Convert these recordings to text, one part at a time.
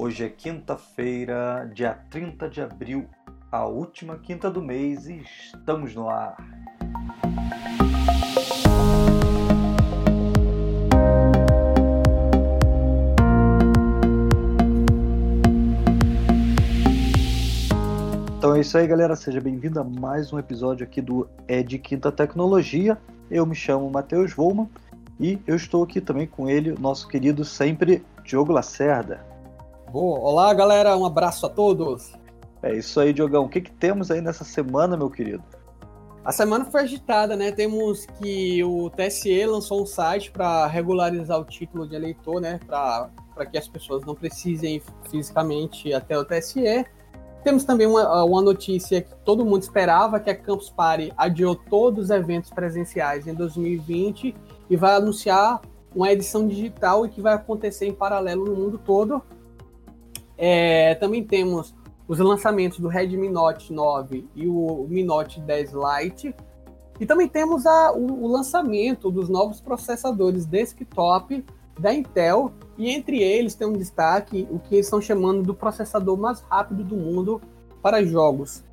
Hoje é quinta-feira, dia 30 de abril, a última quinta do mês e estamos no ar. Então é isso aí, galera. Seja bem-vindo a mais um episódio aqui do Ed Quinta Tecnologia. Eu me chamo Matheus Volman e eu estou aqui também com ele, nosso querido sempre Diogo Lacerda. Boa. Olá, galera. Um abraço a todos. É isso aí, Diogão. O que, que temos aí nessa semana, meu querido? A semana foi agitada, né? Temos que o TSE lançou um site para regularizar o título de eleitor, né? Para que as pessoas não precisem fisicamente até o TSE. Temos também uma, uma notícia que todo mundo esperava, que a Campus Party adiou todos os eventos presenciais em 2020 e vai anunciar uma edição digital e que vai acontecer em paralelo no mundo todo. É, também temos os lançamentos do Redmi Note 9 e o Mi Note 10 Lite. E também temos a, o, o lançamento dos novos processadores desktop da Intel, e entre eles tem um destaque o que eles estão chamando do processador mais rápido do mundo para jogos.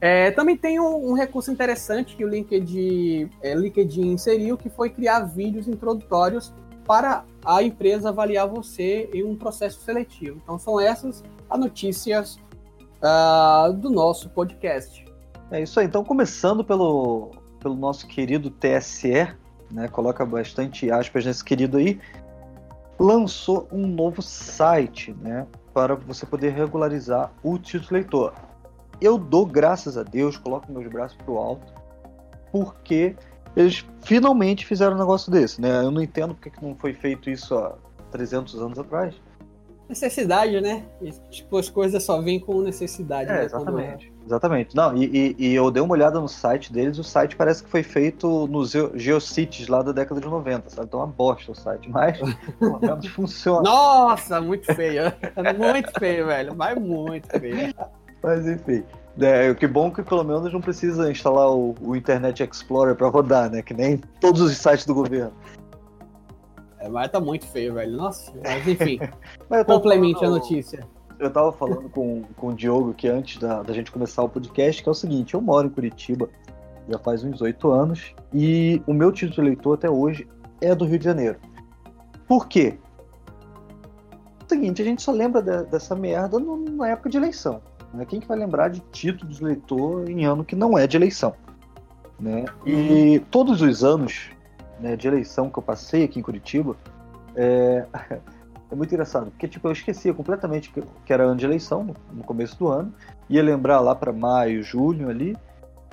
É, também tem um, um, recurso interessante que o LinkedIn, é, LinkedIn inseriu, que foi criar vídeos introdutórios para a empresa avaliar você em um processo seletivo. Então são essas as notícias uh, do nosso podcast. É isso aí. Então começando pelo, pelo nosso querido TSE, né, coloca bastante aspas nesse querido aí, lançou um novo site, né, para você poder regularizar o título leitor. Eu dou graças a Deus, coloco meus braços pro alto, porque eles finalmente fizeram um negócio desse, né? Eu não entendo porque não foi feito isso há 300 anos atrás. Necessidade, né? tipo, as coisas só vêm com necessidade. É, né? exatamente. Quando... Exatamente. Não, e, e, e, eu dei uma olhada no site deles, o site parece que foi feito nos Geocities lá da década de 90, sabe? Então é uma bosta o site, mas pelo menos funciona. Nossa, muito feio. muito feio, velho. Mas muito feio. Mas enfim. É, que bom que pelo menos não precisa instalar o, o Internet Explorer para rodar, né? Que nem todos os sites do governo. É, mas tá muito feio, velho. Nossa, mas enfim. mas complemente falando, a notícia. Eu tava falando com, com o Diogo que antes da, da gente começar o podcast, que é o seguinte, eu moro em Curitiba já faz uns oito anos e o meu título de eleitor até hoje é do Rio de Janeiro. Por quê? É o seguinte, a gente só lembra de, dessa merda no, na época de eleição. Né? Quem que vai lembrar de título de eleitor em ano que não é de eleição? Né? E todos os anos né, de eleição que eu passei aqui em Curitiba, é, é muito engraçado, porque tipo, eu esquecia completamente que, que era ano de eleição, no, no começo do ano, ia lembrar lá para maio, junho ali,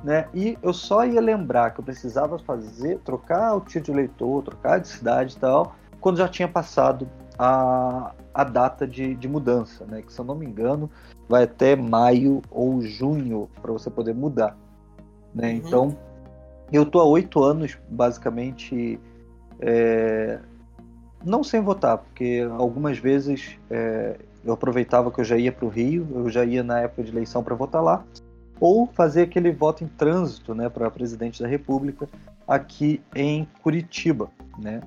né? E eu só ia lembrar que eu precisava fazer, trocar o título de eleitor, trocar de cidade e tal, quando já tinha passado a, a data de, de mudança, né? Que se eu não me engano, vai até maio ou junho para você poder mudar, né? Uhum. Então eu tô há oito anos, basicamente, é, não sem votar, porque algumas vezes é, eu aproveitava que eu já ia para o Rio, eu já ia na época de eleição para votar lá, ou fazer aquele voto em trânsito, né, para presidente da República aqui em Curitiba, né?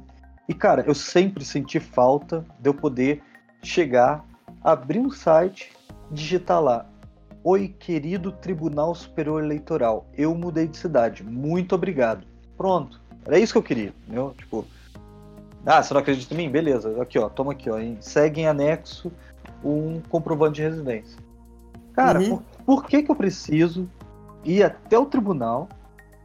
E cara, eu sempre senti falta de eu poder chegar, abrir um site, digitar lá Oi, querido Tribunal Superior Eleitoral, eu mudei de cidade, muito obrigado. Pronto, era isso que eu queria, entendeu? Tipo, ah, você não acredita em mim? Beleza, aqui ó, toma aqui ó, segue em anexo um comprovante de residência. Cara, uhum. por, por, que que eu preciso ir até o tribunal,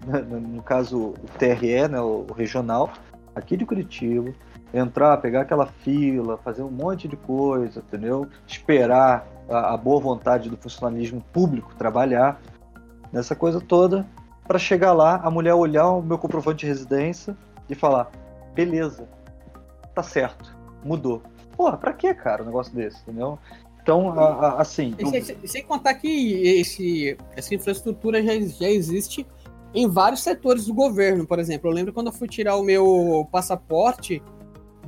né, no caso o TRE, né, o regional, aqui de Curitiba, entrar, pegar aquela fila, fazer um monte de coisa, entendeu? Esperar a, a boa vontade do funcionalismo público trabalhar nessa coisa toda para chegar lá, a mulher olhar o meu comprovante de residência e falar: beleza, tá certo, mudou. Porra, pra que, cara, um negócio desse, entendeu? Então, a, a, assim. Sem, sem, sem, contar que esse, essa infraestrutura já, já existe em vários setores do governo, por exemplo. Eu lembro quando eu fui tirar o meu passaporte,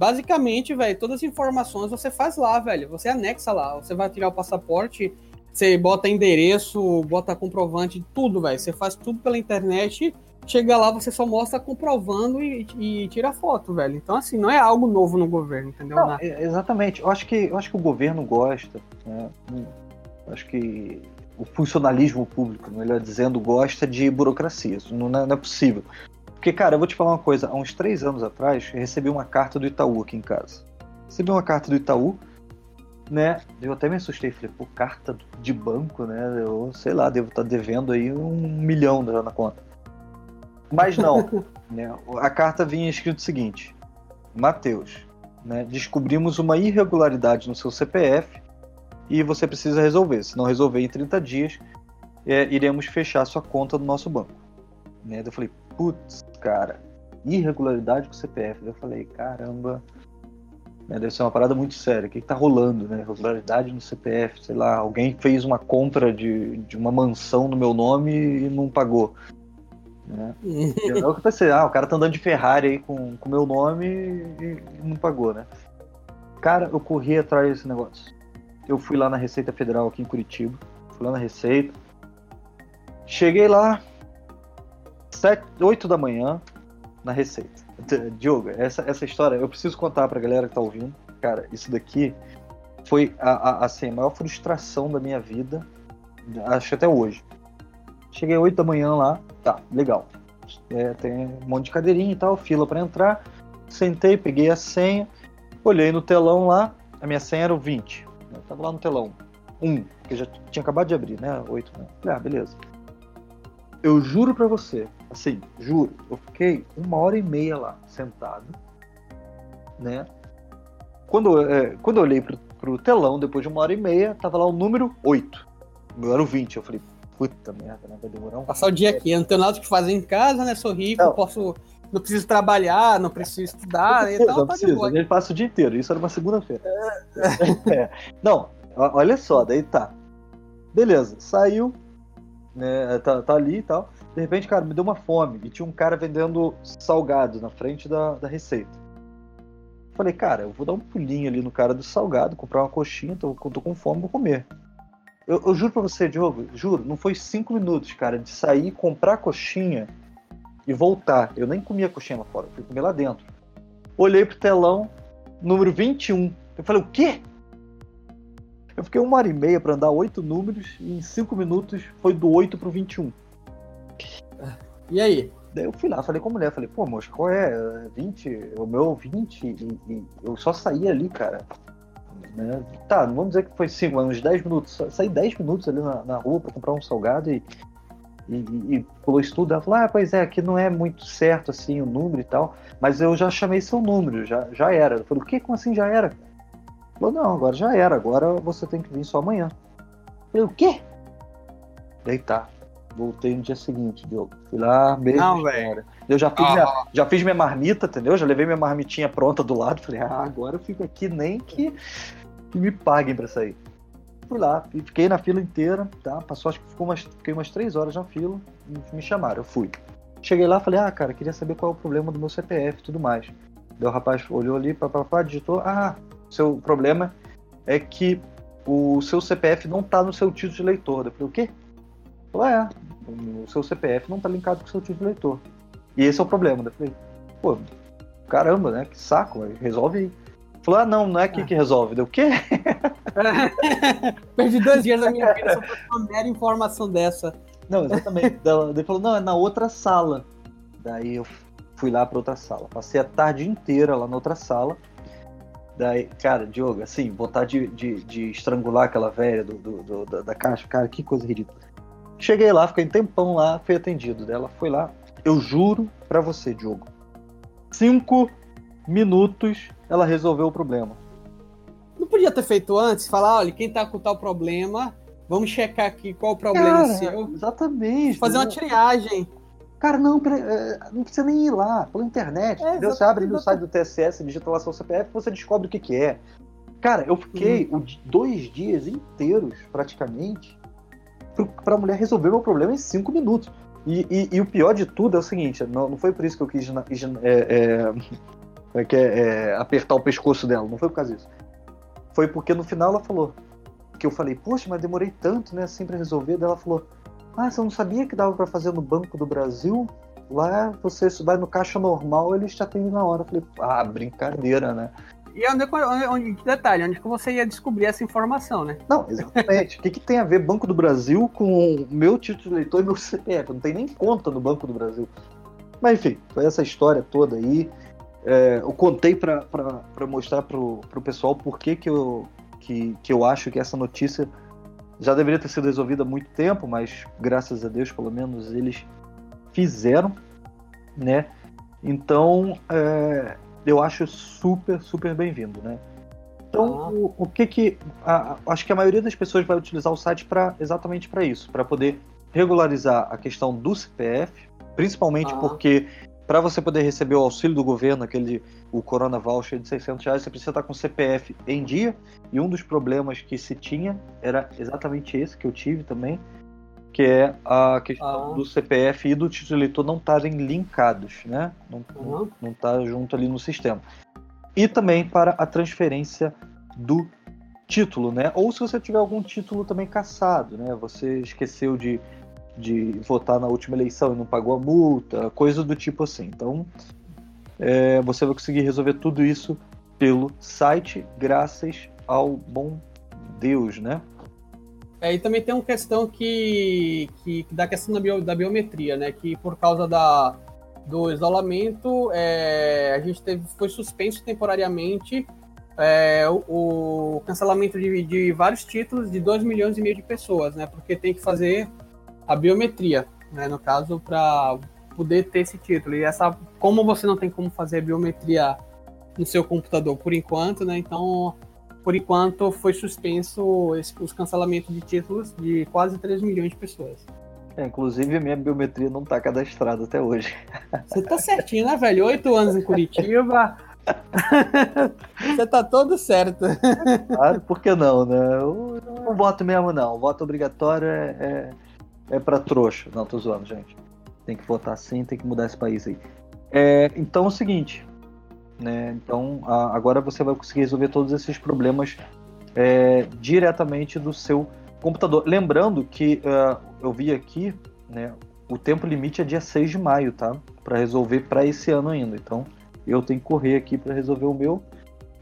Basicamente, velho, todas as informações você faz lá, velho. Você anexa lá. Você vai tirar o passaporte, você bota endereço, bota comprovante, tudo, velho. Você faz tudo pela internet chega lá, você só mostra comprovando e, e, tira foto, velho. Então, assim, não é algo novo no governo, entendeu? Não, exatamente. Eu acho que, eu acho que o governo gosta. Né? Acho que o funcionalismo público, melhor dizendo, gosta de burocracia. Isso não é, não é possível. Porque, cara, eu vou te falar uma coisa. Há uns três anos atrás, eu recebi uma carta do Itaú aqui em casa. Recebi uma carta do Itaú, né? Eu até me assustei. Falei, pô, carta de banco, né? Eu, sei lá, devo estar devendo aí um milhão na conta. Mas não. né? A carta vinha escrito o seguinte: Mateus, né? descobrimos uma irregularidade no seu CPF e você precisa resolver. Se não resolver em 30 dias, é, iremos fechar sua conta no nosso banco. Né? Eu falei, putz, cara, irregularidade com o CPF. Eu falei, caramba, né? deve ser uma parada muito séria. O que, está rolando, né? Irregularidade no CPF, sei lá, alguém fez uma compra de, de uma mansão no meu nome e não pagou. Né? eu pensei, ah, o cara tá andando de Ferrari aí com o meu nome e, e não pagou, né? Cara, eu corri atrás desse negócio. Eu fui lá na Receita Federal aqui em Curitiba. Fui lá na Receita. Cheguei lá, sete, 8 da manhã, na Receita. Diogo, essa, essa história eu preciso contar pra galera que tá ouvindo. Cara, isso daqui foi a, a, assim, a maior frustração da minha vida, acho até hoje. Cheguei 8 da manhã lá, tá, legal. É, tem um monte de cadeirinha e tal, fila para entrar. Sentei, peguei a senha, olhei no telão lá, a minha senha era o 20. Eu tava lá no telão. 1, que já tinha acabado de abrir, né? 8, né? Ah, beleza. Eu juro pra você, assim, juro, eu fiquei uma hora e meia lá, sentado, né? Quando, é, quando eu olhei pro, pro telão, depois de uma hora e meia, tava lá o número 8. Eu era o 20. Eu falei, puta merda, né? Vai demorar um. Passar o dia aqui, eu não tenho nada o que fazer em casa, né? Sou rico, não. posso. Não preciso trabalhar, não preciso estudar. Não precisa, então, tá precisa. Ele passa o dia inteiro. Isso era uma segunda-feira. É. é. Não, olha só, daí tá. Beleza, saiu, né? Tá, tá ali e tal. De repente, cara, me deu uma fome. E tinha um cara vendendo salgado na frente da, da receita. Falei, cara, eu vou dar um pulinho ali no cara do salgado, comprar uma coxinha, tô, tô com fome, vou comer. Eu, eu, juro pra você, Diogo, juro, não foi cinco minutos, cara, de sair, comprar coxinha e voltar. Eu nem comia coxinha lá fora, fui comer lá dentro. Olhei pro telão, número 21. Eu falei, o quê? Eu fiquei uma hora e meia para andar oito números e em cinco minutos foi do 8 pro 21. E aí? Daí eu fui lá, falei com a mulher, falei, pô, moça, qual é? 20? O meu 20 e, e eu só saí ali, cara. Né? Tá, não vamos dizer que foi 5, mas uns 10 minutos. Saí 10 minutos ali na, na rua para comprar um salgado e, e, e pulou isso tudo. Ela falou: Ah, pois é, aqui não é muito certo assim o número e tal, mas eu já chamei seu número, já, já era. Eu falei: O que? Como assim já era? Falou: Não, agora já era, agora você tem que vir só amanhã. Eu falei: O quê? Daí tá. Voltei no dia seguinte, Diogo. Fui lá, mesmo. Não, velho. Eu já fiz, ah. minha, já fiz minha marmita, entendeu? Já levei minha marmitinha pronta do lado. Falei, ah, agora eu fico aqui nem que que me paguem para sair. Fui lá, fiquei na fila inteira, tá? Passou, acho que ficou umas, fiquei umas três horas na fila me chamaram, eu fui. Cheguei lá, falei, ah, cara, queria saber qual é o problema do meu CPF e tudo mais. Daí o rapaz olhou ali, papapá, digitou, ah, seu problema é que o seu CPF não tá no seu título de eleitor. Eu falei, o quê? Falou, é, o seu CPF não tá linkado com o seu título de eleitor. E esse é o problema. Eu falei, pô, caramba, né? Que saco, resolve aí. Falou, ah, não, não é aqui ah. que resolve. Deu o quê? Perdi dois dias da minha vida só por uma mera informação dessa. Não, exatamente. Ele falou, não, é na outra sala. Daí eu fui lá para outra sala. Passei a tarde inteira lá na outra sala. Daí, cara, Diogo, assim, vontade de, de, de estrangular aquela velha do, do, do, da, da, caixa, cara, que coisa ridícula. Cheguei lá, fiquei um tempão lá, fui atendido dela, foi lá. Eu juro para você, Diogo. Cinco minutos ela resolveu o problema. Não podia ter feito antes? Falar, olha, quem tá com tal problema, vamos checar aqui qual o problema Cara, seu. Exatamente. Fazer uma triagem. Cara, não, é, não precisa nem ir lá, pela internet. É, você abre no site do TSS, digita lá seu CPF, você descobre o que, que é. Cara, eu fiquei uhum. dois dias inteiros, praticamente, para a mulher resolver meu problema em cinco minutos. E, e, e, o pior de tudo é o seguinte: não, não foi por isso que eu quis é, é, é, é, é, apertar o pescoço dela. Não foi por causa disso. Foi porque no final ela falou. Que eu falei, poxa, mas demorei tanto, né, assim, pra resolver. Daí ela falou, ah, você não sabia que dava para fazer no Banco do Brasil? Lá você vai no caixa normal, eles te atendem na hora. Eu falei, ah, brincadeira, né? E onde, onde, onde, detalhe, onde que você ia descobrir essa informação, né? Não, exatamente. o que, que tem a ver Banco do Brasil com meu título de eleitor e meu CPF? Não tem nem conta no Banco do Brasil. Mas enfim, foi essa história toda aí. É, eu contei para mostrar pro, pro pessoal por que, que, eu, que, que eu acho que essa notícia já deveria ter sido resolvida há muito tempo, mas graças a Deus, pelo menos, eles fizeram, né? Então, é, eu acho super, super bem-vindo, né? Então, ah. o, o, que que... A, acho que a maioria das pessoas vai utilizar o site para exatamente para isso, para poder regularizar a questão do CPF, principalmente ah. porque para você poder receber o auxílio do governo, aquele o Corona Voucher de 600 reais, você precisa estar com o CPF em dia. E um dos problemas que se tinha era exatamente esse que eu tive também, que é a questão ah. do CPF e do título eleitor não estarem linkados, né? Não, uhum. não tá junto ali no sistema. E também para a transferência do título, né? Ou se você tiver algum título também caçado, né? Você esqueceu de, de votar na última eleição e não pagou a multa, coisa do tipo assim. Então, é, você vai conseguir resolver tudo isso pelo site, graças ao bom Deus, né? É, e também tem uma questão que, que, da questão da, bio, da biometria, né? Que por causa da, do isolamento, é, a gente teve, foi suspenso temporariamente é, o, o, cancelamento de, de, vários títulos de 2 milhões e meio de pessoas, né? Porque tem que fazer a biometria, né? No caso, para poder ter esse título. E essa, como você não tem como fazer a biometria no seu computador por enquanto, né? Então por enquanto foi suspenso esse, os cancelamentos de títulos de quase 3 milhões de pessoas. É, inclusive a minha biometria não está cadastrada até hoje. Você tá certinho, né, velho? Oito anos em Curitiba. Você tá todo certo. Claro, por que não, né? Eu não voto mesmo, não. O voto obrigatório é, é, é para trouxa. Não, tô zoando, gente. Tem que votar sim, tem que mudar esse país aí. É, então é o seguinte, né? Então a, agora você vai conseguir resolver todos esses problemas é, diretamente do seu computador. Lembrando que uh, eu vi aqui, né, o tempo limite é dia 6 de maio, tá? Para resolver para esse ano ainda. Então eu tenho que correr aqui para resolver o meu.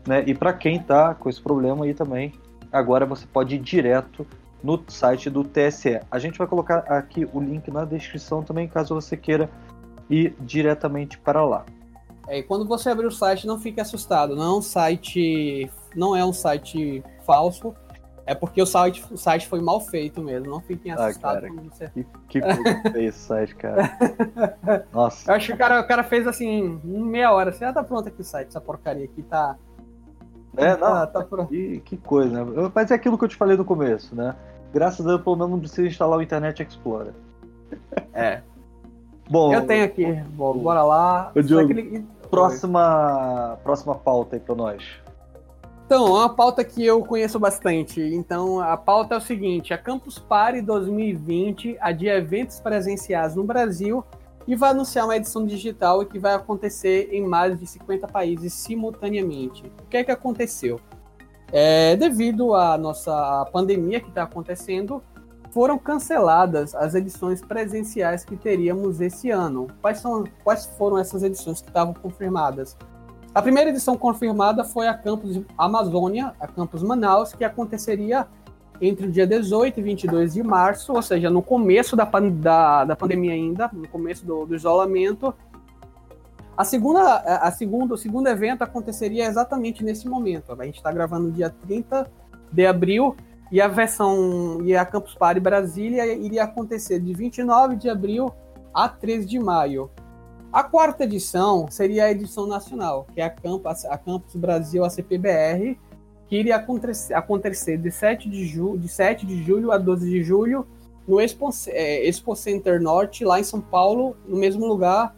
Né? E para quem tá com esse problema aí também, agora você pode ir direto no site do TSE. A gente vai colocar aqui o link na descrição também, caso você queira ir diretamente para lá. É, quando você abrir o site, não fique assustado. Não é um site, não é um site falso. É porque o site, o site foi mal feito mesmo. Não fiquem ah, assustados. Ah, cara, você... Que, que feio esse site, cara. Nossa. Eu acho que o cara, o cara fez assim, meia hora. Você já tá pronto aqui o site, essa porcaria aqui tá. É, não, tá, tá pronto. Que, que coisa, né? Mas é aquilo que eu te falei no começo, né? Graças a Deus, pelo menos não precisa instalar o Internet Explorer. É. Bom, eu tenho aqui. Bom, bora lá. O Diogo, próxima, próxima pauta aí para nós. Então, é uma pauta que eu conheço bastante. Então, a pauta é o seguinte: a Campus Party 2020 adia eventos presenciais no Brasil e vai anunciar uma edição digital que vai acontecer em mais de 50 países simultaneamente. O que é que aconteceu? É, devido à nossa pandemia que está acontecendo, foram canceladas as edições presenciais que teríamos esse ano. Quais, são, quais foram essas edições que estavam confirmadas? A primeira edição confirmada foi a Campus Amazônia, a Campus Manaus, que aconteceria entre o dia 18 e 22 de março, ou seja, no começo da, da, da pandemia ainda, no começo do, do isolamento. A segunda, a segunda, o segundo evento aconteceria exatamente nesse momento. A gente está gravando dia 30 de abril e a versão e a Campus Party Brasília iria acontecer de 29 de abril a 13 de maio. A quarta edição seria a edição nacional, que é a Campus, a Campus Brasil ACPBR, que iria acontecer, acontecer de, 7 de, ju, de 7 de julho a 12 de julho no Expo, é, Expo Center Norte, lá em São Paulo, no mesmo lugar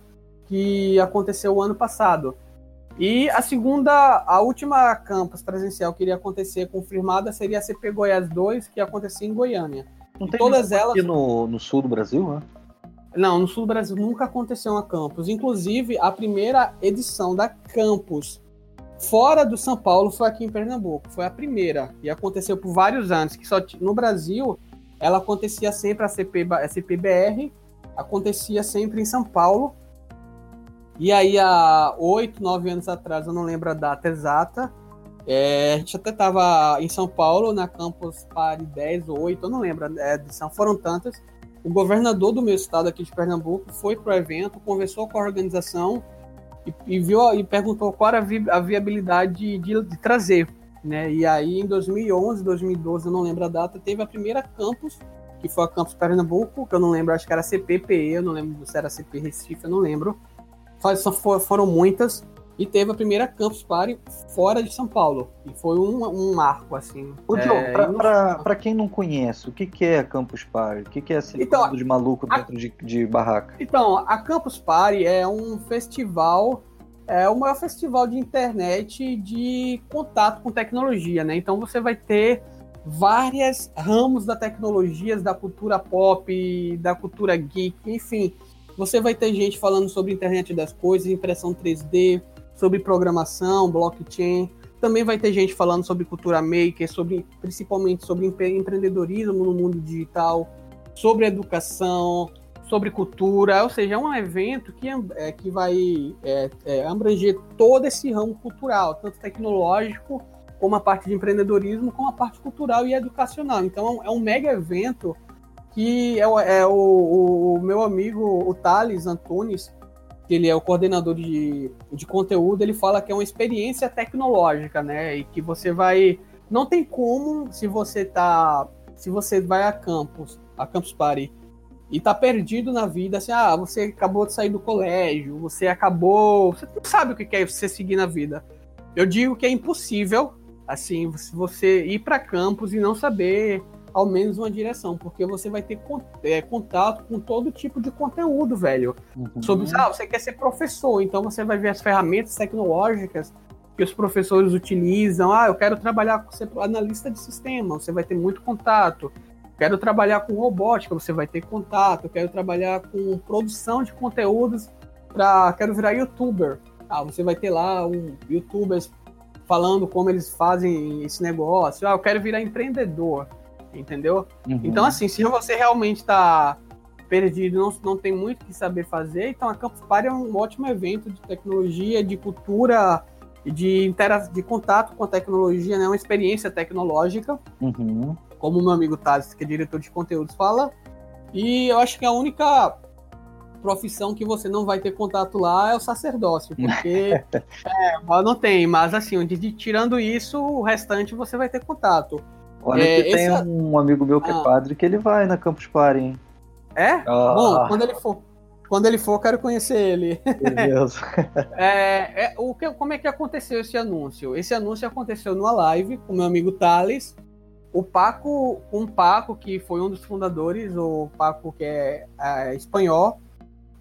que aconteceu o ano passado. E a segunda, a última campus presencial que iria acontecer confirmada seria a CP Goiás 2, que ia acontecer em Goiânia. Não tem todas elas aqui no, no sul do Brasil, né? Não, no sul do Brasil nunca aconteceu uma campus. Inclusive, a primeira edição da campus fora do São Paulo foi aqui em Pernambuco. Foi a primeira. E aconteceu por vários anos. Que só no Brasil ela acontecia sempre a, CP, a CPBR, acontecia sempre em São Paulo E aí, há oito, nove anos atrás, eu não lembro a data exata, é, a gente até estava em São Paulo, na Campus Party 10 ou 8, eu não lembro a edição, foram tantas. O governador do meu estado aqui de Pernambuco foi para o evento, conversou com a organização e, e, viu, e perguntou qual era a, vi, a viabilidade de, de, de, trazer. Né? E aí, em 2011, 2012, eu não lembro a data, teve a primeira campus, que foi a Campus Pernambuco, que eu não lembro, acho que era CPPE, eu não lembro se era CP Recife, eu não lembro. Foram muitas e teve a primeira Campus Party fora de São Paulo. E foi um, um marco, assim. Ô, Joe, é, para quem não conhece, o que, que é a Campus Party? O que, que é esse então, de maluco dentro a, de, de barraca? Então, a Campus Party é um festival é o maior festival de internet de contato com tecnologia, né? Então você vai ter várias ramos da tecnologia, da cultura pop, da cultura geek, enfim. Você vai ter gente falando sobre internet das coisas, impressão 3D, sobre programação, blockchain. Também vai ter gente falando sobre cultura maker, sobre principalmente sobre empreendedorismo no mundo digital, sobre educação, sobre cultura, ou seja, é um evento que, é, que vai é, é, abranger todo esse ramo cultural, tanto tecnológico, como a parte de empreendedorismo, como a parte cultural e educacional. Então é um mega evento que é, é o, o, meu amigo, o Thales Antunes, que ele é o coordenador de, de conteúdo, ele fala que é uma experiência tecnológica, né? E que você vai. Não tem como, se você tá. Se você vai a campus, a Campus Party, e tá perdido na vida, assim, ah, você acabou de sair do colégio, você acabou. Você não sabe o que é você seguir na vida. Eu digo que é impossível, assim, você ir para campus e não saber ao menos uma direção, porque você vai ter é, contato com todo tipo de conteúdo, velho. Uhum. Sobre, ah, você quer ser professor, então você vai ver as ferramentas tecnológicas que os professores utilizam. Ah, eu quero trabalhar com ser analista de sistema, você vai ter muito contato. Quero trabalhar com robótica, você vai ter contato. Quero trabalhar com produção de conteúdos para quero virar youtuber. Ah, você vai ter lá um youtubers falando como eles fazem esse negócio. Ah, eu quero virar empreendedor entendeu? Uhum. Então, assim, se você realmente está perdido, não, não tem muito o que saber fazer, então a Campus Party é um ótimo evento de tecnologia, de cultura, de, intera de contato com a tecnologia, né? Uma experiência tecnológica, uhum. como o meu amigo Taz, que é diretor de conteúdos, fala. E eu acho que a única profissão que você não vai ter contato lá é o sacerdócio, porque é, não tem, mas assim, tirando isso, o restante você vai ter contato. Olha é, que tem esse... um amigo meu que é ah. é padre que ele vai na Campus Party, hein? É? Ah. Bom, quando ele for. Quando ele for, quero conhecer ele. Beleza. é, é, o que, como é que aconteceu esse anúncio? Esse anúncio aconteceu numa live com meu amigo Thales. O Paco, um Paco, que foi um dos fundadores, o Paco que é, é espanhol,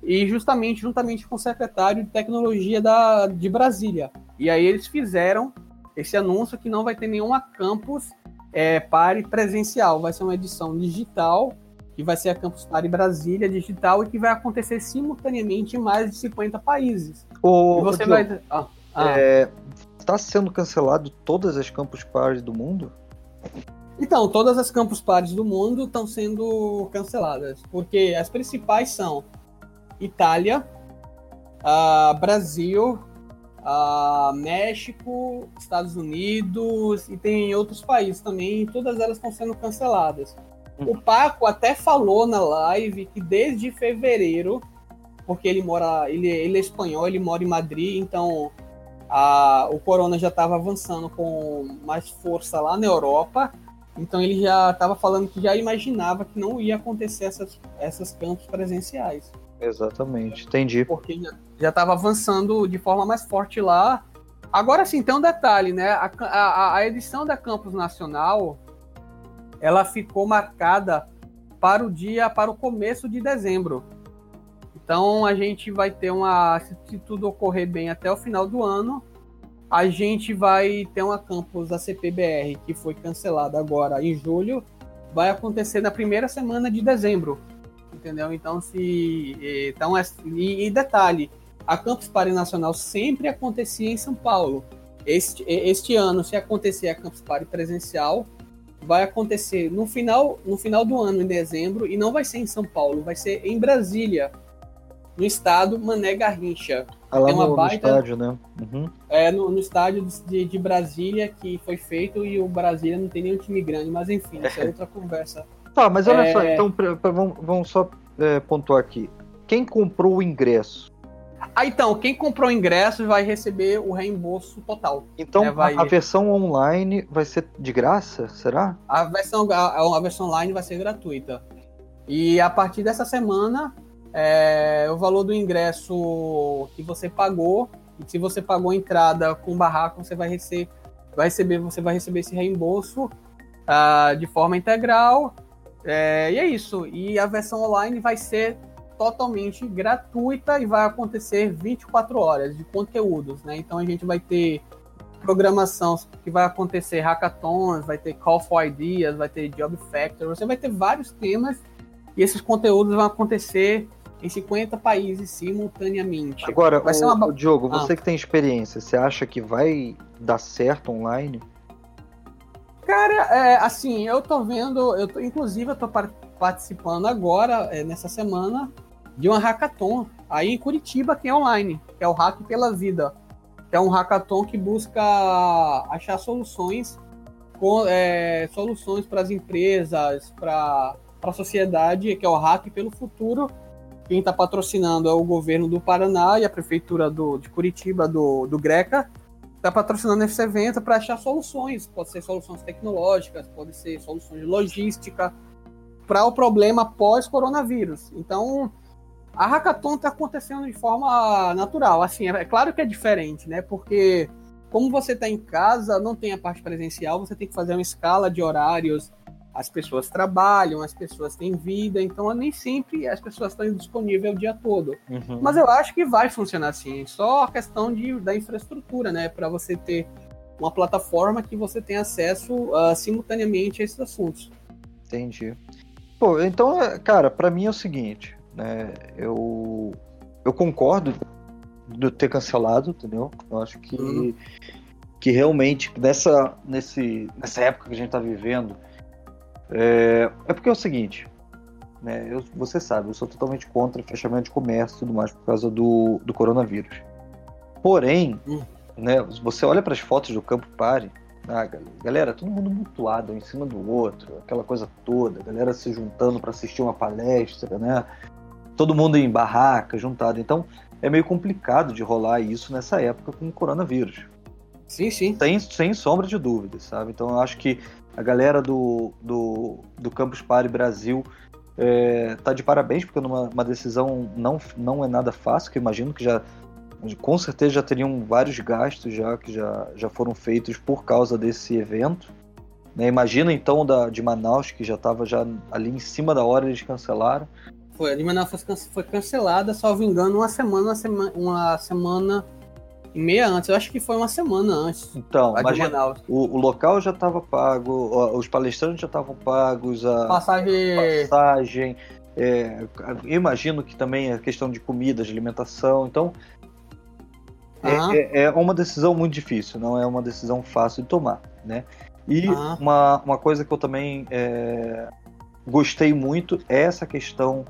e justamente juntamente com o secretário de tecnologia da, de Brasília. E aí eles fizeram esse anúncio que não vai ter nenhuma campus é, Pare presencial. Vai ser uma edição digital, que vai ser a Campus Party Brasília digital e que vai acontecer simultaneamente em mais de 50 países. O, e você vai. Ah, ah. É, está sendo cancelado todas as Campus Party do mundo? Então, todas as Campus Parties do mundo estão sendo canceladas, porque as principais são Itália, uh, Brasil, uh, México, Estados Unidos e tem outros países também, todas elas estão sendo canceladas. Hum. O Paco até falou na live que desde fevereiro, porque ele mora, ele, ele é espanhol, ele mora em Madrid, então a, o corona já estava avançando com mais força lá na Europa. Então ele já estava falando que já imaginava que não ia acontecer essas, essas campos presenciais. Exatamente, entendi. Porque já estava avançando de forma mais forte lá. Agora sim, tem um detalhe, né? A, a, a, edição da Campus Nacional ela ficou marcada para o dia, para o começo de dezembro. Então a gente vai ter uma. Se tudo ocorrer bem até o final do ano, a gente vai ter uma campus da CPBR que foi cancelada agora em julho. Vai acontecer na primeira semana de dezembro entendeu? Então, se. Então, é, e, e detalhe: a Campus Party Nacional sempre acontecia em São Paulo. Este, este ano, se acontecer a Campus Party presencial, vai acontecer no final, no final do ano, em dezembro, e não vai ser em São Paulo, vai ser em Brasília. no estado Mané Garrincha. Ah, lá no, baita, no estádio, né? Uhum. É, no, no estádio de, de, Brasília que foi feito e o Brasília não tem nenhum time grande, mas enfim, isso é outra conversa. Tá, mas olha é... só, então vamos, vamos só é, pontuar aqui. Quem comprou o ingresso? Ah, então, quem comprou o ingresso vai receber o reembolso total. Então, né? vai... a, a, versão online vai ser de graça, será? A versão, a, a versão online vai ser gratuita. E a partir dessa semana, é, o valor do ingresso que você pagou, e se você pagou a entrada com barraco, você vai receber, vai receber, você vai receber esse reembolso uh, de forma integral. É, e é isso. E a versão online vai ser totalmente gratuita e vai acontecer 24 horas de conteúdos, né? Então a gente vai ter programação que vai acontecer hackathons, vai ter call for ideas, vai ter job factor, você vai ter vários temas e esses conteúdos vão acontecer em 50 países simultaneamente. Agora, vai o, ser uma... Diogo, você ah. que tem experiência, você acha que vai dar certo online? Cara, é, assim, eu tô vendo, eu tô, inclusive eu tô participando agora, é, nessa semana, de uma hackathon aí em Curitiba, que é online, que é o Hack pela Vida. Que é um hackathon que busca achar soluções, com, é, soluções para as empresas, para a sociedade, que é o Hack pelo Futuro. Quem está patrocinando é o governo do Paraná e a prefeitura do, de Curitiba, do, do Greca está patrocinando esse evento para achar soluções. Pode ser soluções tecnológicas, pode ser soluções de logística para o problema pós-coronavírus. Então, a hackathon está acontecendo de forma natural. Assim, é claro que é diferente, né? Porque como você está em casa, não tem a parte presencial, você tem que fazer uma escala de horários as pessoas trabalham, as pessoas têm vida, então nem sempre as pessoas estão disponíveis o dia todo. Uhum. Mas eu acho que vai funcionar assim, só a questão de, da infraestrutura, né, para você ter uma plataforma que você tem acesso uh, simultaneamente a esses assuntos. Entendi. Pô, então, é, cara, para mim é o seguinte, né, eu eu concordo de ter cancelado, entendeu? Eu acho que uhum. que realmente nessa nesse nessa época que a gente tá vivendo, é, é porque é o seguinte, né, eu, você sabe, eu sou totalmente contra fechamento de comércio e tudo mais por causa do, do coronavírus. Porém, hum. né, você olha para as fotos do Campo Pare, ah, galera, todo mundo mutuado um em cima do outro, aquela coisa toda, galera se juntando para assistir uma palestra, né? Todo mundo em barraca, juntado. Então, é meio complicado de rolar isso nessa época com o coronavírus. Sim, sim. Sem, sem sombra de dúvidas, sabe? Então, eu acho que a galera do, do, do Campus Party Brasil é, tá de parabéns, porque numa uma decisão não, não é nada fácil, que imagino que já com certeza já teriam vários gastos já que já, já foram feitos por causa desse evento. Né? Imagina então da, de Manaus, que já estava já ali em cima da hora, eles cancelaram. Foi, a de Manaus foi cancelada, salvo engano, uma semana, uma semana, uma semana meia antes, eu acho que foi uma semana antes. Então, imagina, o, o, local já estava pago, os palestrantes já estavam pagos, a passagem. passagem é, eu imagino que também a questão de comida, de alimentação. Então, uhum. é, é, uma decisão muito difícil, não é uma decisão fácil de tomar, né? E uhum. uma, uma coisa que eu também é, gostei muito é essa questão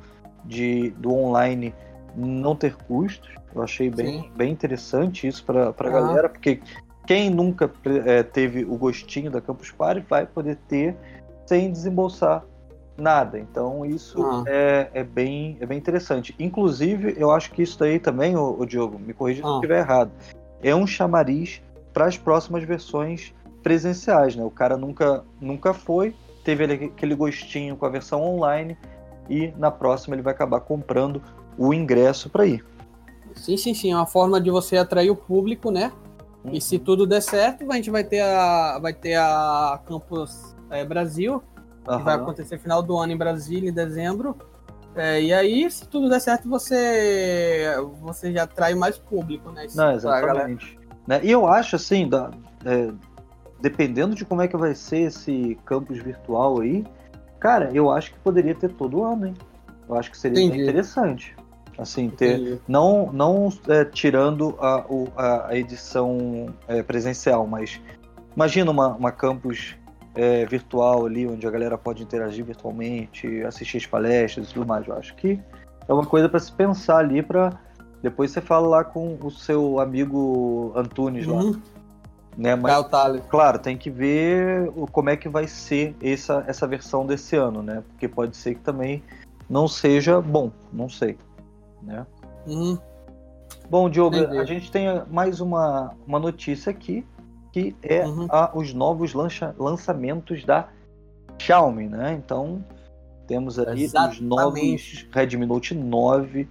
de, do online não ter custos. Eu achei bem, bem interessante isso para a ah. galera, porque quem nunca é, teve o gostinho da Campus Party vai poder ter sem desembolsar nada. Então isso ah. é, é, bem, é bem interessante. Inclusive, eu acho que isso daí também, o, o Diogo, me corrija ah. se eu estiver errado, é um chamariz para as próximas versões presenciais, né? O cara nunca, nunca foi, teve aquele gostinho com a versão online e na próxima ele vai acabar comprando o ingresso para ir. Sim, sim, sim. É uma forma de você atrair o público, né? Uhum. E se uhum. tudo der certo, a gente vai ter a, vai ter a Campus é, Brasil, uhum. que vai acontecer final do ano em Brasília, em dezembro. É, e aí, se tudo der certo, você, você já atrai mais público, né? Não, exatamente. Né? E eu acho, assim, da, é, dependendo de como é que vai ser esse campus virtual aí, cara, eu acho que poderia ter todo ano, hein? Eu acho que seria interessante. Assim, ter. Não, não é, tirando a, a, edição é, presencial, mas imagina uma, uma campus é, virtual ali, onde a galera pode interagir virtualmente, assistir as palestras e tudo mais. Eu acho que é uma coisa para se pensar ali para depois você fala lá com o seu amigo Antunes uhum. lá. Né? Mas, claro, tem que ver como é que vai ser essa, essa versão desse ano, né? Porque pode ser que também não seja bom, não sei. Né? Uhum. Bom, Diogo, Entendi. a gente tem mais uma, uma notícia aqui, que é uhum. a, os novos lancha, lançamentos da Xiaomi, né? Então, temos ali Exatamente. os novos Redmi Note 9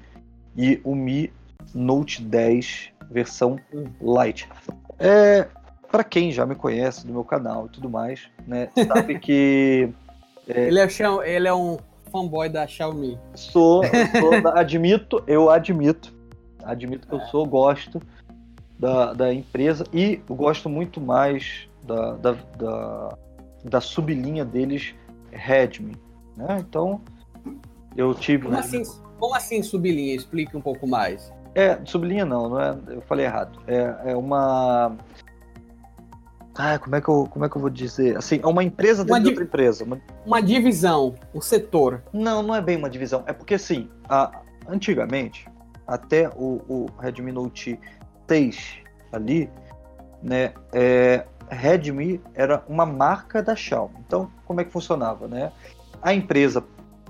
e o Mi Note 10 versão hum. Lite. É, para quem já me conhece do meu canal e tudo mais, né, sabe que é, ele, é, ele é um fanboy da Xiaomi. Sou, sou admito, eu admito, admito que é. eu sou, gosto da, da empresa e gosto muito mais da, da, da, da sublinha deles Redmi, né? Então eu tive. Como assim, como assim sublinha? Explique um pouco mais. É, sublinha não, não é, eu falei errado. É, é uma. Ah, como é, que eu, como é que eu vou dizer? Assim, é uma empresa dentro uma de outra empresa. Uma... uma divisão, um setor. Não, não é bem uma divisão. É porque, assim, a, antigamente, até o, o Redmi Note 6 ali, né, é, Redmi era uma marca da Xiaomi. Então, como é que funcionava, né? A empresa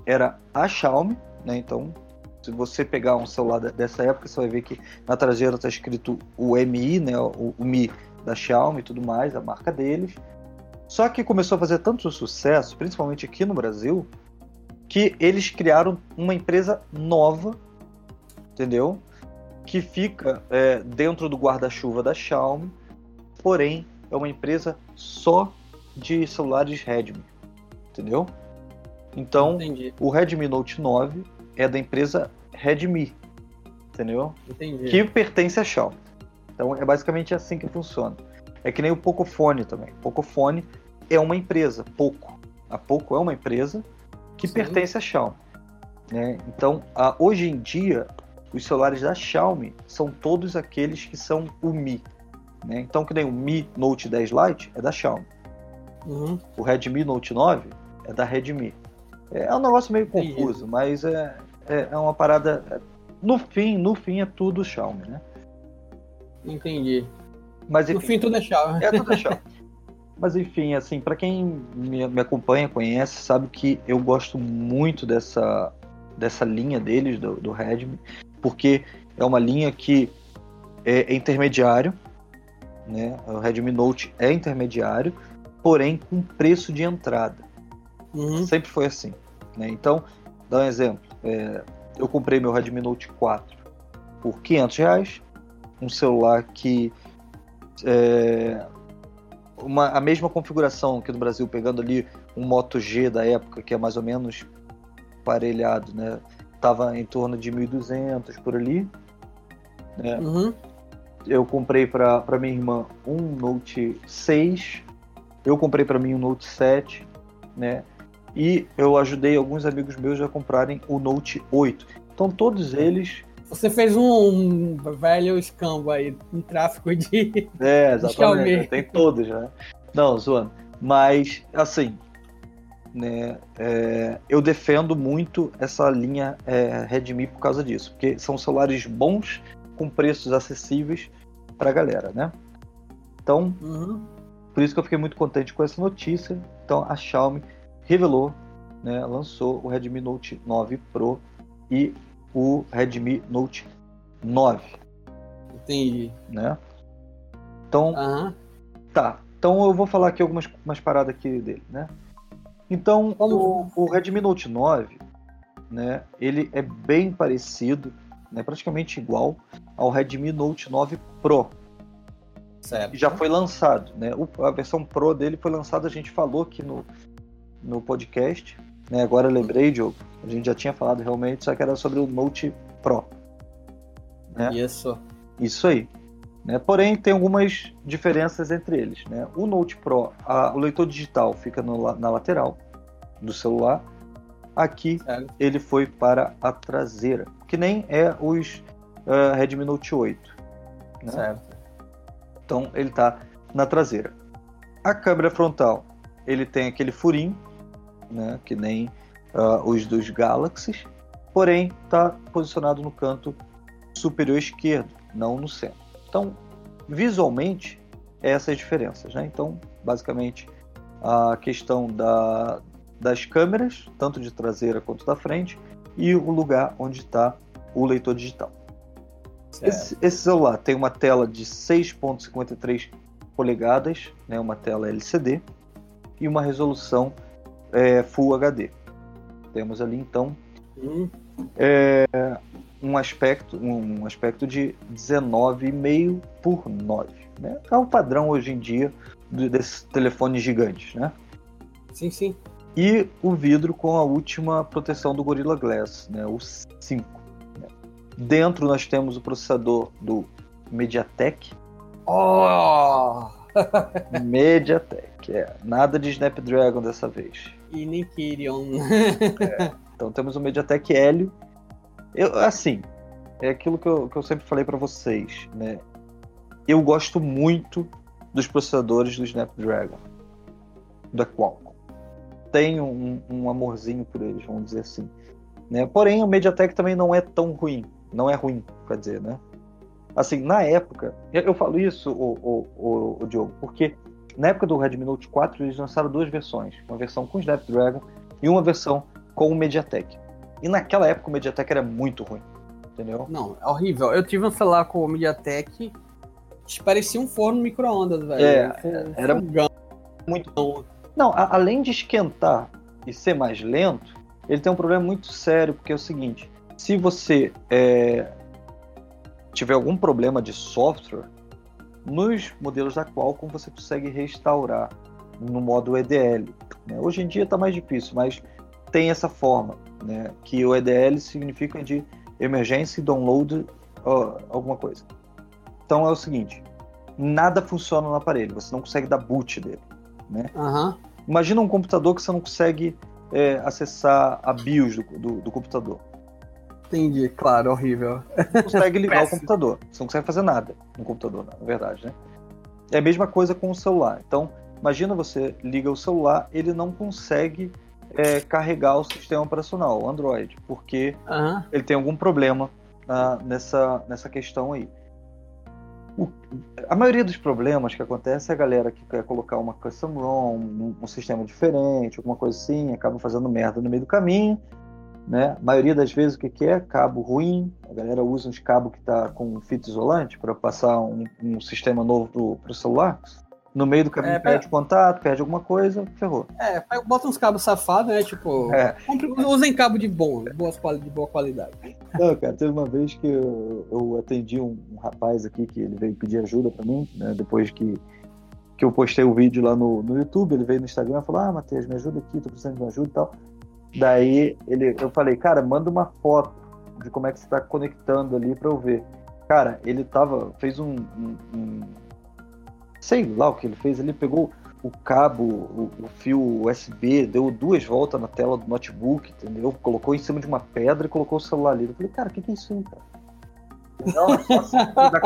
era a Xiaomi, né? Então, se você pegar um celular dessa época, você vai ver que na traseira está escrito o Mi, né? O, o, Mi da Xiaomi e tudo mais, a marca deles. Só que começou a fazer tanto sucesso, principalmente aqui no Brasil, que eles criaram uma empresa nova, entendeu? Que fica é, dentro do guarda-chuva da Xiaomi, porém é uma empresa só de celulares Redmi, entendeu? Então, Entendi. o Redmi Note 9 é da empresa Redmi, entendeu? Entendi. Que pertence à Xiaomi. Então, é basicamente assim que funciona. É que nem o Pocophone também. Pocophone é uma empresa, Poco. A Poco é uma empresa que Sim. pertence à Xiaomi. Né? Então, a, hoje em dia, os celulares da Xiaomi são todos aqueles que são o Mi. Né? Então, que nem o Mi Note 10 Lite é da Xiaomi. Uhum. O Redmi Note 9 é da Redmi. É um negócio meio confuso, mas é, é, é, uma parada. É, no fim, no fim é tudo Xiaomi, né? Entendi. Mas, enfim, no fim tudo é Xiaomi. É tudo é mas enfim, assim, para quem me, me, acompanha, conhece, sabe que eu gosto muito dessa, dessa linha deles, do, do Redmi, porque é uma linha que é, é intermediário, né? O Redmi Note é intermediário, porém com preço de entrada. Uhum. Sempre foi assim. Né? Então, dá um exemplo. É, eu comprei meu Redmi Note 4 por 500 reais, um celular que é, uma, a mesma configuração aqui no Brasil, pegando ali um Moto G da época, que é mais ou menos parelhado, né? Tava em torno de 1.200 por ali. Né? Uhum. Eu comprei para minha irmã um Note 6. Eu comprei para mim um Note 7, né? e eu ajudei alguns amigos meus a comprarem o Note 8. Então todos eles. Você fez um velho escambo aí, um tráfico de. É, exatamente. De tem todos, né? Não, zoando. Mas, assim, né, é, eu defendo muito essa linha é, Redmi por causa disso, porque são celulares bons com preços acessíveis para a galera, né? Então, uhum. por isso que eu fiquei muito contente com essa notícia. Então, a Xiaomi revelou, né, lançou o Redmi Note 9 Pro e o Redmi Note 9. Entendi. Né? Então, uhum. tá. Então eu vou falar aqui algumas umas paradas aqui dele, né? Então, o, o, Redmi Note 9, né, ele é bem parecido, né, praticamente igual ao Redmi Note 9 Pro. Certo. Já foi lançado, né? O, a versão Pro dele foi lançada, a gente falou aqui no, no podcast. Né? Agora eu lembrei, Diogo. A gente já tinha falado realmente, só que era sobre o Note Pro. Né? Isso. Isso aí. Né? Porém, tem algumas diferenças entre eles. Né? O Note Pro, a, o leitor digital fica no, na lateral do celular. Aqui ele foi para a traseira, que nem é os uh, Redmi Note 8. Né? Certo. Então ele está na traseira. A câmera frontal, ele tem aquele furinho né? Que nem uh, os dos Galaxies, porém está posicionado no canto superior esquerdo, não no centro. Então, visualmente, essas diferenças. Né? Então, basicamente, a questão da, das câmeras, tanto de traseira quanto da frente, e o lugar onde está o leitor digital. Esse, esse, celular tem uma tela de 6.53 polegadas, né, uma tela LCD, e uma resolução é, Full HD. Temos ali então hum. é, um aspecto um aspecto de 19,5 por 9. Né? É o padrão hoje em dia desses telefones gigantes, né? Sim, sim. E o vidro com a última proteção do Gorilla Glass, né? o 5. Né? Dentro nós temos o processador do MediaTek. Oh! MediaTek, é. Nada de Snapdragon dessa vez. E nem Kirion. é. Então temos o MediaTek Helio. Eu, assim, é aquilo que eu, que eu sempre falei para vocês, né? Eu gosto muito dos processadores do Snapdragon, da Qualcomm. Tenho um, um amorzinho por eles, vamos dizer assim. Né? Porém, o MediaTek também não é tão ruim. Não é ruim, quer dizer, né? Assim, na época, eu falo isso, o, o, o, o Diogo, porque na época do Redmi Note 4 eles lançaram duas versões, uma versão com Snapdragon e uma versão com o MediaTek. E naquela época o MediaTek era muito ruim, entendeu? Não, é horrível. Eu tive um celular com o MediaTek parecia um forno micro-ondas, velho. É, era muito bom. Não, a, além de esquentar e ser mais lento, ele tem um problema muito sério, porque é o seguinte: se você é, tiver algum problema de software, nos modelos da Qualcomm você consegue restaurar no modo EDL. Né? Hoje em dia está mais difícil, mas tem essa forma, né? que o EDL significa de Emergency Download alguma coisa. Então é o seguinte, nada funciona no aparelho, você não consegue dar boot dele. Né? Uhum. Imagina um computador que você não consegue é, acessar a BIOS do, do, do computador. Entendi, claro, horrível. Não consegue ligar o computador. Você não consegue fazer nada no computador, na verdade, né? É a mesma coisa com o celular. Então, imagina você liga o celular, ele não consegue é, carregar o sistema operacional, o Android, porque uhum. ele tem algum problema ah, nessa, nessa questão aí. O, a maioria dos problemas que acontece é a galera que quer colocar uma custom ROM, um, um sistema diferente, alguma coisa assim, acaba fazendo merda no meio do caminho né? A maioria das vezes o que, que é? Cabo ruim. A galera usa uns cabos que está com fita isolante para passar um, um, sistema novo para o celular. No meio do caminho é, perde o contato, perde alguma coisa, ferrou. É, bota uns cabos safados, né? Tipo, é. usem cabo de bom, de, boas, de boa qualidade. Não, cara, teve uma vez que eu, eu atendi um, um, rapaz aqui que ele veio pedir ajuda para mim, né? Depois que, que eu postei o vídeo lá no, no YouTube, ele veio no Instagram e falou: Ah, Matheus, me ajuda aqui, tô precisando de uma ajuda e tal. Daí ele, eu falei, cara, manda uma foto de como é que você está conectando ali para eu ver. Cara, ele tava, fez um, um, um, sei lá o que ele fez, ele pegou o cabo, o, o, fio USB, deu duas voltas na tela do notebook, entendeu? Colocou em cima de uma pedra e colocou o celular ali. Eu falei, cara, o que, que é isso aí, cara? Não, é só assim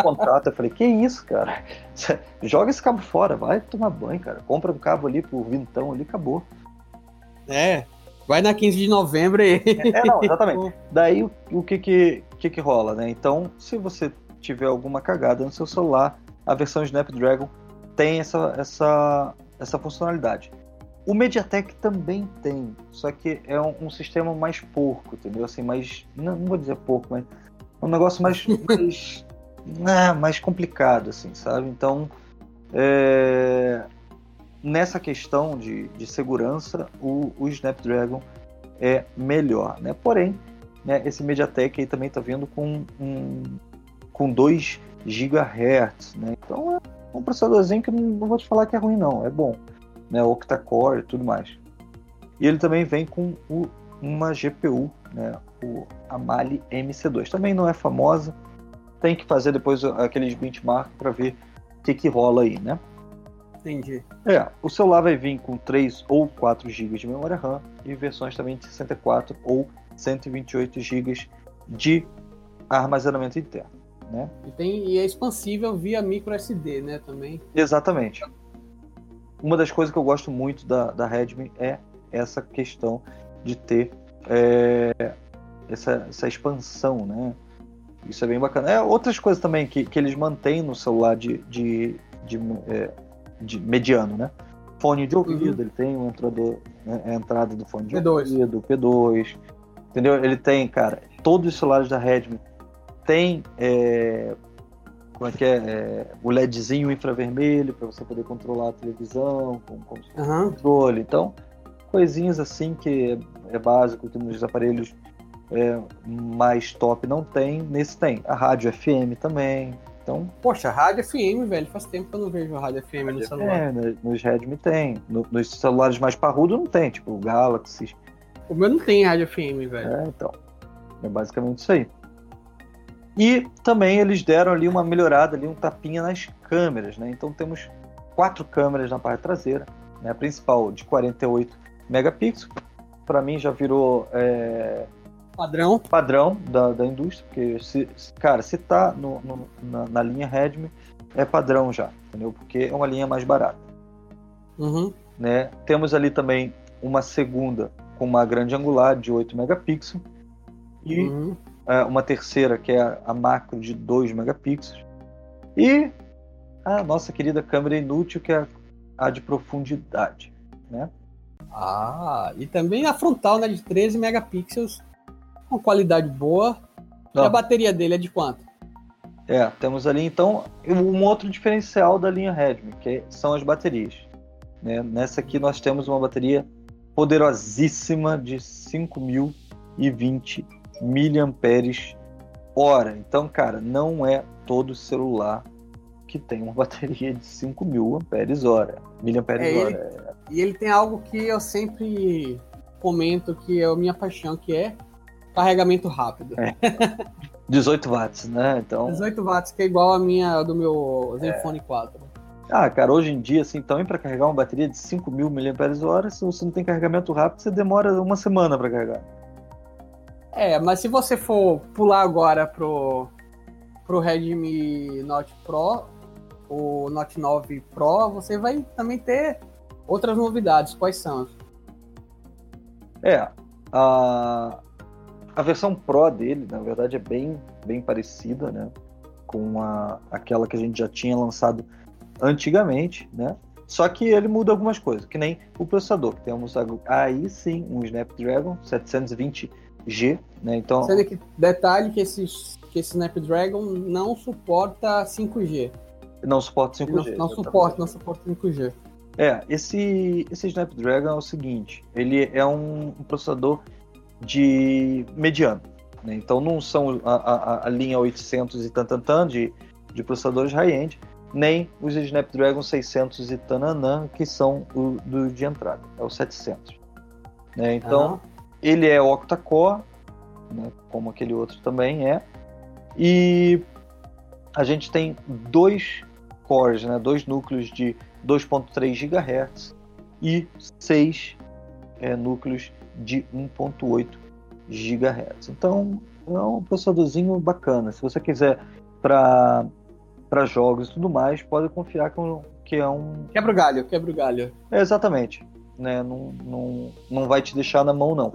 contato. Eu falei, que isso, cara? Joga esse cabo fora, vai tomar banho, cara. Compra um cabo ali por vintão ali, acabou. É, Vai na 15 de novembro e. É, não, exatamente. Daí o, o que, que, que, que rola, né? Então, se você tiver alguma cagada no seu celular, a versão Snapdragon tem essa, essa, essa funcionalidade. O MediaTek também tem, só que é um, um sistema mais porco, entendeu? Assim, mais. Não, não, vou dizer porco, mas um negócio mais. mais, né, mais complicado, assim, sabe? Então. É, nessa questão de, de segurança, o, o, Snapdragon é melhor, né? Porém, né, esse MediaTek aí também está vindo com, um, com 2 GHz, né? Então é um processadorzinho que não, não, vou te falar que é ruim não, é bom, né? Octa-core e tudo mais. E ele também vem com o, uma GPU, né? O Mali MC2. Também não é famosa, tem que fazer depois aqueles benchmark para ver o que, que rola aí, né? Entendi. É, o celular vai vir com 3 ou 4 GB de memória RAM e versões também de 64 ou 128 GB de armazenamento interno. Né? E, tem, e é expansível via micro SD, né, também. Exatamente. Uma das coisas que eu gosto muito da, da Redmi é essa questão de ter é, essa, essa expansão, né? Isso é bem bacana. É, outras coisas também que, que eles mantêm no celular de, de, de, é, de mediano, né? Fone de ouvido, uhum. ele tem um entrador, né? a entrada do fone de P2. ouvido, P2, entendeu? Ele tem, cara, todos os celulares da Redmi tem é, como é que é, é o LEDzinho infravermelho para você poder controlar a televisão com, com uhum. controle. Então, coisinhas assim que é, é básico que nos aparelhos é, mais top não tem, nesse tem. A rádio FM também. Então, Poxa, rádio FM, velho, faz tempo que eu não vejo rádio FM no celular. É, nos Redmi tem. No, nos celulares mais parrudos não tem, tipo o Galaxy. O meu não tem rádio FM, velho. É, então. É basicamente isso aí. E também eles deram ali uma melhorada, ali um tapinha nas câmeras, né? Então temos quatro câmeras na parte traseira, né? A principal de 48 megapixels, para mim já virou é, padrão padrão da, da indústria, porque se, cara, se tá no, no, na, na, linha Redmi é padrão já, entendeu? Porque é uma linha mais barata. Uhum. Né? Temos ali também uma segunda com uma grande angular de 8 megapixels e uhum. É, uma terceira que é a macro de 2 megapixels e a nossa querida câmera inútil que é a de profundidade, né? Ah, e também a frontal, né, de 13 megapixels, qualidade boa. E a bateria dele é de quanto? É, temos ali então um outro diferencial da linha Redmi, que são as baterias. Né? Nessa aqui nós temos uma bateria poderosíssima de 5020 miliamperes hora. Então, cara, não é todo celular que tem uma bateria de 5.000 amperes hora, miliamperes é, hora. Ele, e ele tem algo que eu sempre comento que é a minha paixão, que é carregamento rápido. É. 18 watts, né? Então... 18 watts, que é igual a minha do meu Zenfone é. 4. Ah, cara, hoje em dia, assim, também para carregar uma bateria de 5.000 mAh, se você não tem carregamento rápido, você demora uma semana para carregar. É, mas se você for pular agora pro, pro Redmi Note Pro, o Note 9 Pro, você vai também ter outras novidades. Quais são? É, a, a versão Pro dele, na verdade, é bem, bem parecida, né? Com a, aquela que a gente já tinha lançado antigamente, né? Só que ele muda algumas coisas, que nem o processador, que temos aí sim um Snapdragon 720 G, né? Então. Sendo que detalhe que esse, que esse Snapdragon não suporta 5G. Não suporta 5G. Não, não suporta, não suporta 5G. É, esse, esse Snapdragon é o seguinte, ele é um, um processador de mediano, né? Então não são a, a, a, linha 800 e tantantan de, de processadores high-end, nem os Snapdragon 600 e tananã, que são o do, de entrada, é o 700. Né? Então, ah. Ele é octa-core, né, como aquele outro também é. E a gente tem dois cores, né, dois núcleos de 2.3 GHz e seis é, núcleos de 1.8 GHz. Então é um processadorzinho bacana. Se você quiser para para jogos e tudo mais, pode confiar que é um quebra o galho, quebra o galho. É, exatamente né? Não, não, não vai te deixar na mão, não.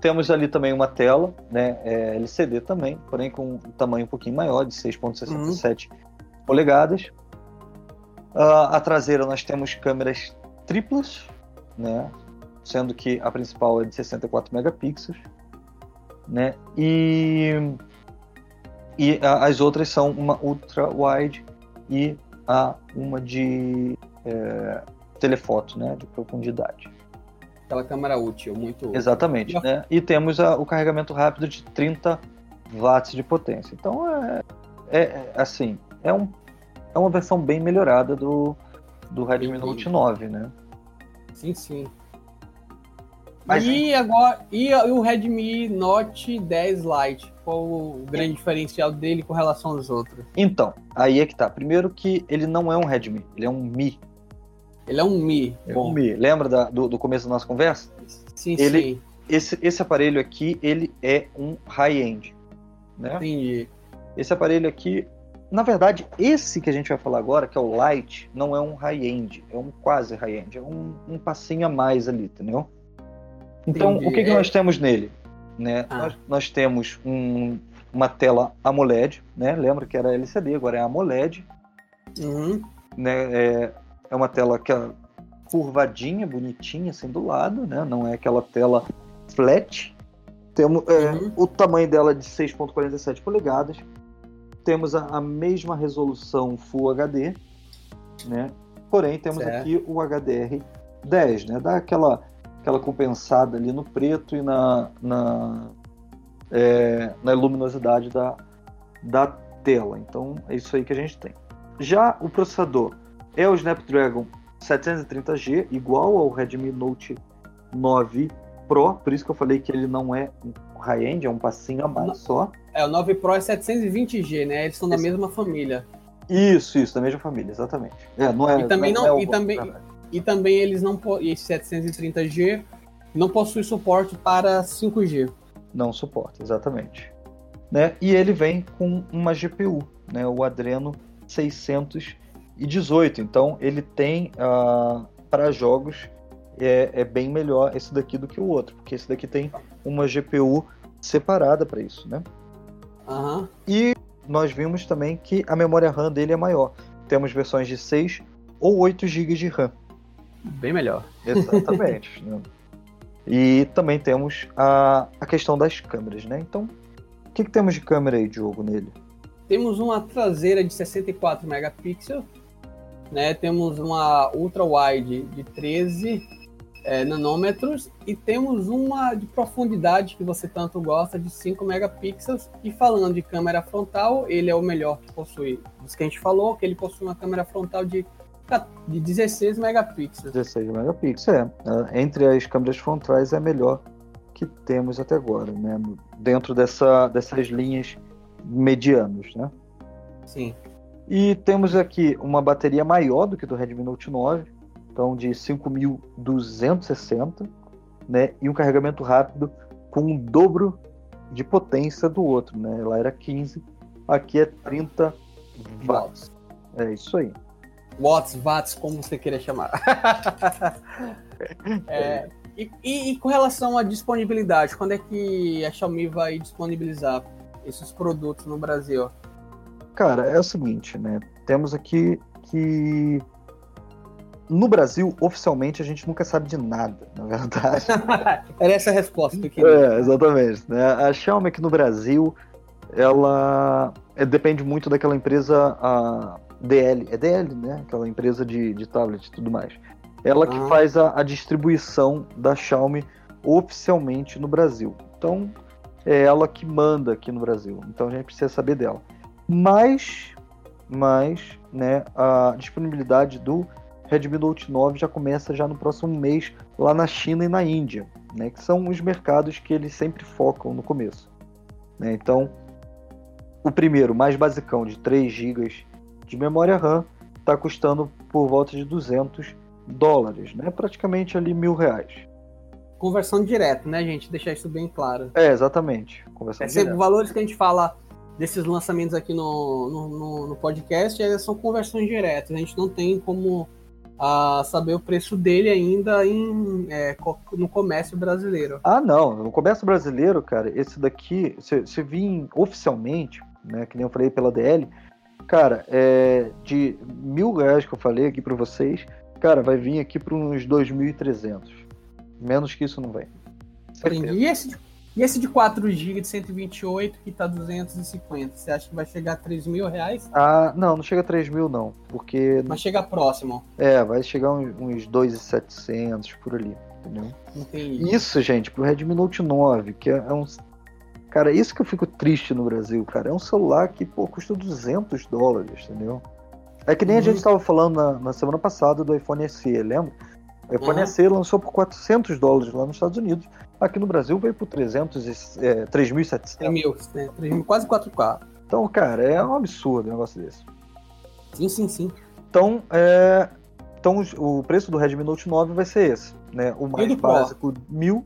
Temos ali também uma tela, né? É LCD também, porém com um tamanho um pouquinho maior, de 6,67 uhum. polegadas. Uh, a traseira nós temos câmeras triplas, né? Sendo que a principal é de 64 megapixels, né? E, e a, as outras são uma ultra wide e a uma de é, telefoto, né, de profundidade. Aquela câmera útil, muito útil. Exatamente, né? E temos a, o carregamento rápido de 30 watts de potência. Então é, é, é assim, é, um, é uma versão bem melhorada do, do Redmi Note 9, né? Sim, sim. Mas, e agora e, o Redmi Note 10 Lite? Qual o grande diferencial dele com relação aos outros? Então, aí é que tá. Primeiro que ele não é um Redmi, ele é um Mi. Ele é um Mi. É um Mi. Lembra da, do, do, começo da nossa conversa? Sim, ele, sim. Esse, esse aparelho aqui, ele é um high-end. Né? Entendi. Esse aparelho aqui, na verdade, esse que a gente vai falar agora, que é o Lite, não é um high-end, é um quase high-end, é um, um passinho a mais ali, entendeu? Então, Entendi. o que, que é. nós temos nele? né? Ah. Nós, nós, temos um, uma tela AMOLED, né? Lembra que era LCD, agora é AMOLED. Uhum. Né? É, é uma tela que é curvadinha, bonitinha, assim do lado, né? Não é aquela tela flat. Temos é, uhum. o tamanho dela de 6.47 polegadas. Temos a, a, mesma resolução Full HD, né? Porém temos certo. aqui o HDR 10, né? Dá aquela aquela compensada ali no preto e na, na, é, na luminosidade da, da tela. Então é isso aí que a gente tem. Já o processador é o Snapdragon 730G, igual ao Redmi Note 9 Pro, por isso que eu falei que ele não é um high-end, é um passinho a mais só. É, o 9 Pro é 720G, né? Eles são da mesma família. Isso, isso, da mesma família, exatamente. É, não é, e também não, não é e também e também eles não esse 730G não possui suporte para 5G. Não suporta, exatamente. Né? E ele vem com uma GPU, né? o Adreno 618. Então ele tem uh, para jogos é, é, bem melhor esse daqui do que o outro, porque esse daqui tem uma GPU separada para isso, né? Uhum. E nós vimos também que a memória RAM dele é maior. Temos versões de 6 ou 8 GB de RAM. Bem melhor. Exatamente. né? E também temos a, a questão das câmeras, né? Então, o que, que temos de câmera aí, Diogo, nele? Temos uma traseira de 64 megapixels, né? Temos uma ultra wide de 13 é, nanômetros e temos uma de profundidade que você tanto gosta de 5 megapixels. E falando de câmera frontal, ele é o melhor que possui. Dos que a gente falou, que ele possui uma câmera frontal de de 16 megapixels. 16 megapixels, é. Entre as câmeras frontais é a melhor que temos até agora, né? Dentro dessa, dessas linhas medianos, né? Sim. E temos aqui uma bateria maior do que do Redmi Note 9, então de 5.260, né? E um carregamento rápido com o dobro de potência do outro, né? Lá era 15, aqui é 30 watts. É isso aí. Watts, Watts, como você queira chamar. é, e, e, e, com relação à disponibilidade, quando é que a Xiaomi vai disponibilizar esses produtos no Brasil? Cara, é o seguinte, né? Temos aqui que no Brasil, oficialmente, a gente nunca sabe de nada, na verdade. Era essa a resposta que É, exatamente. Né? A Xiaomi aqui no Brasil, ela é, depende muito daquela empresa, a DL, é DL, né? Aquela empresa de, de tablet e tudo mais. Ela que ah. faz a, a, distribuição da Xiaomi oficialmente no Brasil. Então, é ela que manda aqui no Brasil. Então a gente precisa saber dela. Mas, mas, né, a disponibilidade do Redmi Note 9 já começa já no próximo mês lá na China e na Índia, né, que são os mercados que eles sempre focam no começo. Né? Então, o primeiro, mais basicão, de 3 GB de memória RAM está custando por volta de 200 dólares, né? Praticamente ali mil reais. Conversão direta, né, gente? Deixar isso bem claro. É, exatamente. Conversão é, direta. Valores que a gente fala desses lançamentos aqui no, no, no, podcast é, são conversões diretas. A gente não tem como a saber o preço dele ainda em, é, no comércio brasileiro. Ah, não. No comércio brasileiro, cara, esse daqui, se, se vir oficialmente, né, que nem eu falei pela DL, Cara, é, de mil reais que eu falei aqui para vocês, cara, vai vir aqui para uns 2.300. Menos que isso não vem. E esse, de, e esse de 4 GB de 128 que tá 250, você acha que vai chegar a 3 mil reais? Ah, não, não chega a 3 mil não, porque... Mas chega próximo. É, vai chegar uns, uns 2.700 por ali, entendeu? Entendi. Isso, gente, pro Redmi Note 9, que é, é um Cara, isso que eu fico triste no Brasil, cara. É um celular que, pô, custa 200 dólares, entendeu? É que nem uhum. a gente estava falando na, na, semana passada do iPhone SE, lembra? O iPhone uhum. SE lançou por 400 dólares lá nos Estados Unidos. Aqui no Brasil veio por 300 e, é, 3.700. 3 mil, né? 3 mil, quase 4K. Então, cara, é um absurdo um negócio desse. Sim, sim, sim. Então, é, então o preço do Redmi Note 9 vai ser esse, né? O mais básico, mil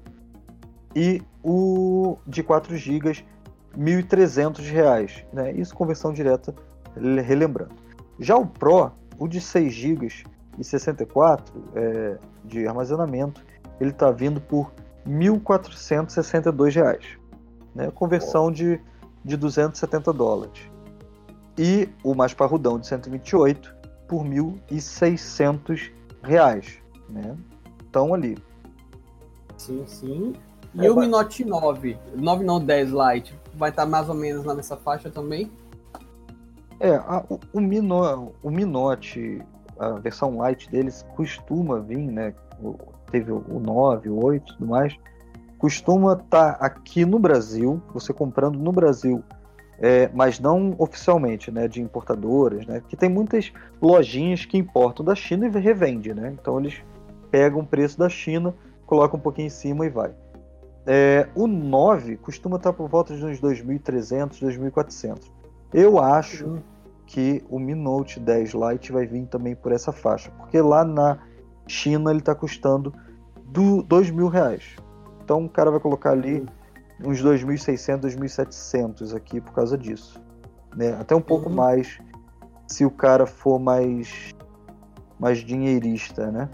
e o de 4 GB, R$ 1.300, né? Isso conversão direta, relembrando. Já o Pro, o de 6 GB e 64 é, de armazenamento, ele está vindo por R$ 1.462. né? Conversão de, de 270 dólares. E o mais parrudão de 128 por 1.600 reais, né? Então ali. Sim, sim. E é, o Mi Note 9, 9 não 10 Lite, vai estar mais ou menos nessa faixa também? É, a, o, o, Mino, o Mi Note, a versão Lite deles costuma vir, né? Teve o 9, o 8 e tudo mais. Costuma estar tá aqui no Brasil, você comprando no Brasil, é, mas não oficialmente, né? De importadoras, né? Que tem muitas lojinhas que importam da China e revende, né? Então eles pegam o preço da China, colocam um pouquinho em cima e vai. É, o 9 costuma estar por volta de uns 2.300, 2.400. Eu acho uhum. que o Mi Note 10 Lite vai vir também por essa faixa, porque lá na China ele está custando do dois mil reais. Então o cara vai colocar ali uhum. uns 2.600, 2.700 aqui por causa disso. Né? Até um pouco uhum. mais se o cara for mais mais dinheirista, né?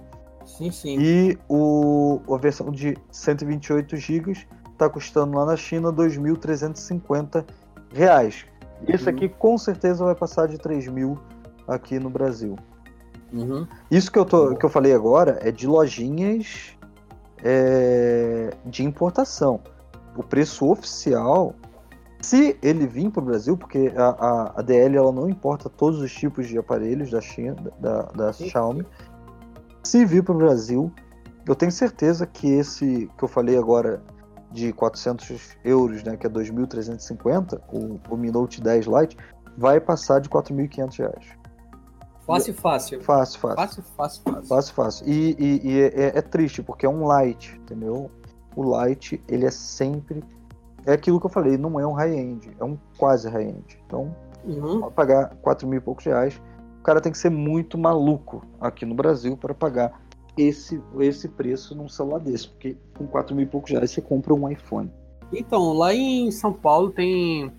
Sim, sim. E o, a versão de 128 GB está custando lá na China 2.350 reais. Esse aqui com certeza vai passar de 3 mil aqui no Brasil. Uhum. Isso que eu, tô, que eu falei agora é de lojinhas é, de importação. O preço oficial, se ele vir para o Brasil, porque a, a, a, DL ela não importa todos os tipos de aparelhos da China, da, da Xiaomi, se vir para o Brasil, eu tenho certeza que esse que eu falei agora de 400 euros, né, que é 2.350, o, o Mi Note 10 Lite, vai passar de 4.500 reais. Fácil, fácil. Fácil, fácil. Fácil, fácil, fácil. Fácil, fácil. E, e, e é, é, triste, porque é um light, entendeu? O light, ele é sempre... É aquilo que eu falei, não é um high-end, é um quase high-end. Então, uhum. pagar 4 mil e poucos reais cara tem que ser muito maluco aqui no Brasil para pagar esse, esse preço num celular desse, porque com 4 mil e poucos reais você compra um iPhone. Então, lá em São Paulo tem,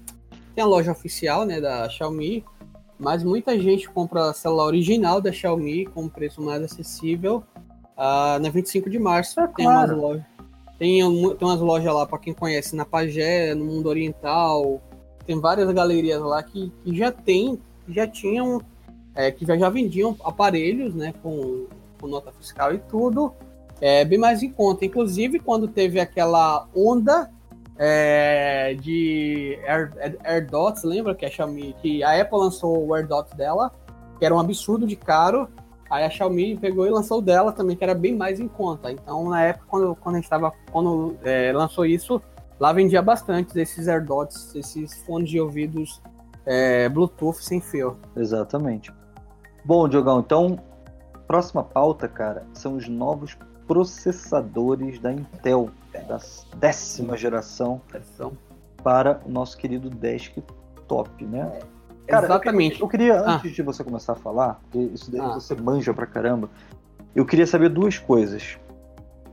tem a loja oficial né, da Xiaomi, mas muita gente compra celular original da Xiaomi com um preço mais acessível uh, na 25 de março. É, tem claro. umas lojas. Tem, tem umas lojas lá, para quem conhece, na Pagé, no Mundo Oriental. Tem várias galerias lá que, que já tem, já tinham é, que já, vendiam aparelhos né, com, com nota fiscal e tudo, é, bem mais em conta. Inclusive, quando teve aquela onda é, de Air, AirDots, lembra que a Xiaomi, que a Apple lançou o AirDots dela, que era um absurdo de caro, aí a Xiaomi pegou e lançou dela também, que era bem mais em conta. Então, na época, quando, quando a gente estava, quando é, lançou isso, lá vendia bastante esses AirDots, esses fones de ouvidos é, Bluetooth sem fio. Exatamente. Bom, Diogão, então, próxima pauta, cara, são os novos processadores da Intel, da décima geração, para o nosso querido desktop, né? É, cara, Exatamente. Eu, queria, eu queria ah. antes de você começar a falar, porque isso daí ah. você manja pra caramba, eu queria saber duas coisas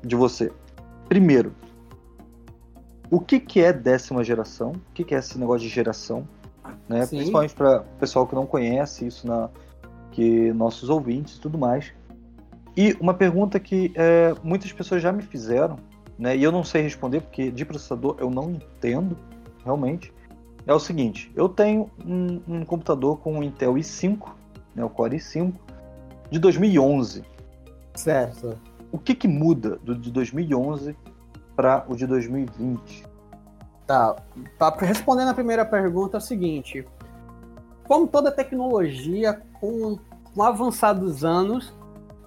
de você. Primeiro, o que, que é décima geração? O que, que é esse negócio de geração? Né? Principalmente para o pessoal que não conhece isso na, que nossos ouvintes e tudo mais. E uma pergunta que é, muitas pessoas já me fizeram, né, e eu não sei responder porque de processador eu não entendo realmente, é o seguinte: eu tenho um, um computador com um Intel i5, né, o Core i5, de 2011. Certo. O que, que muda do de 2011 para o de 2020? Tá. Para responder na primeira pergunta é o seguinte: como toda tecnologia, com, com avançados anos,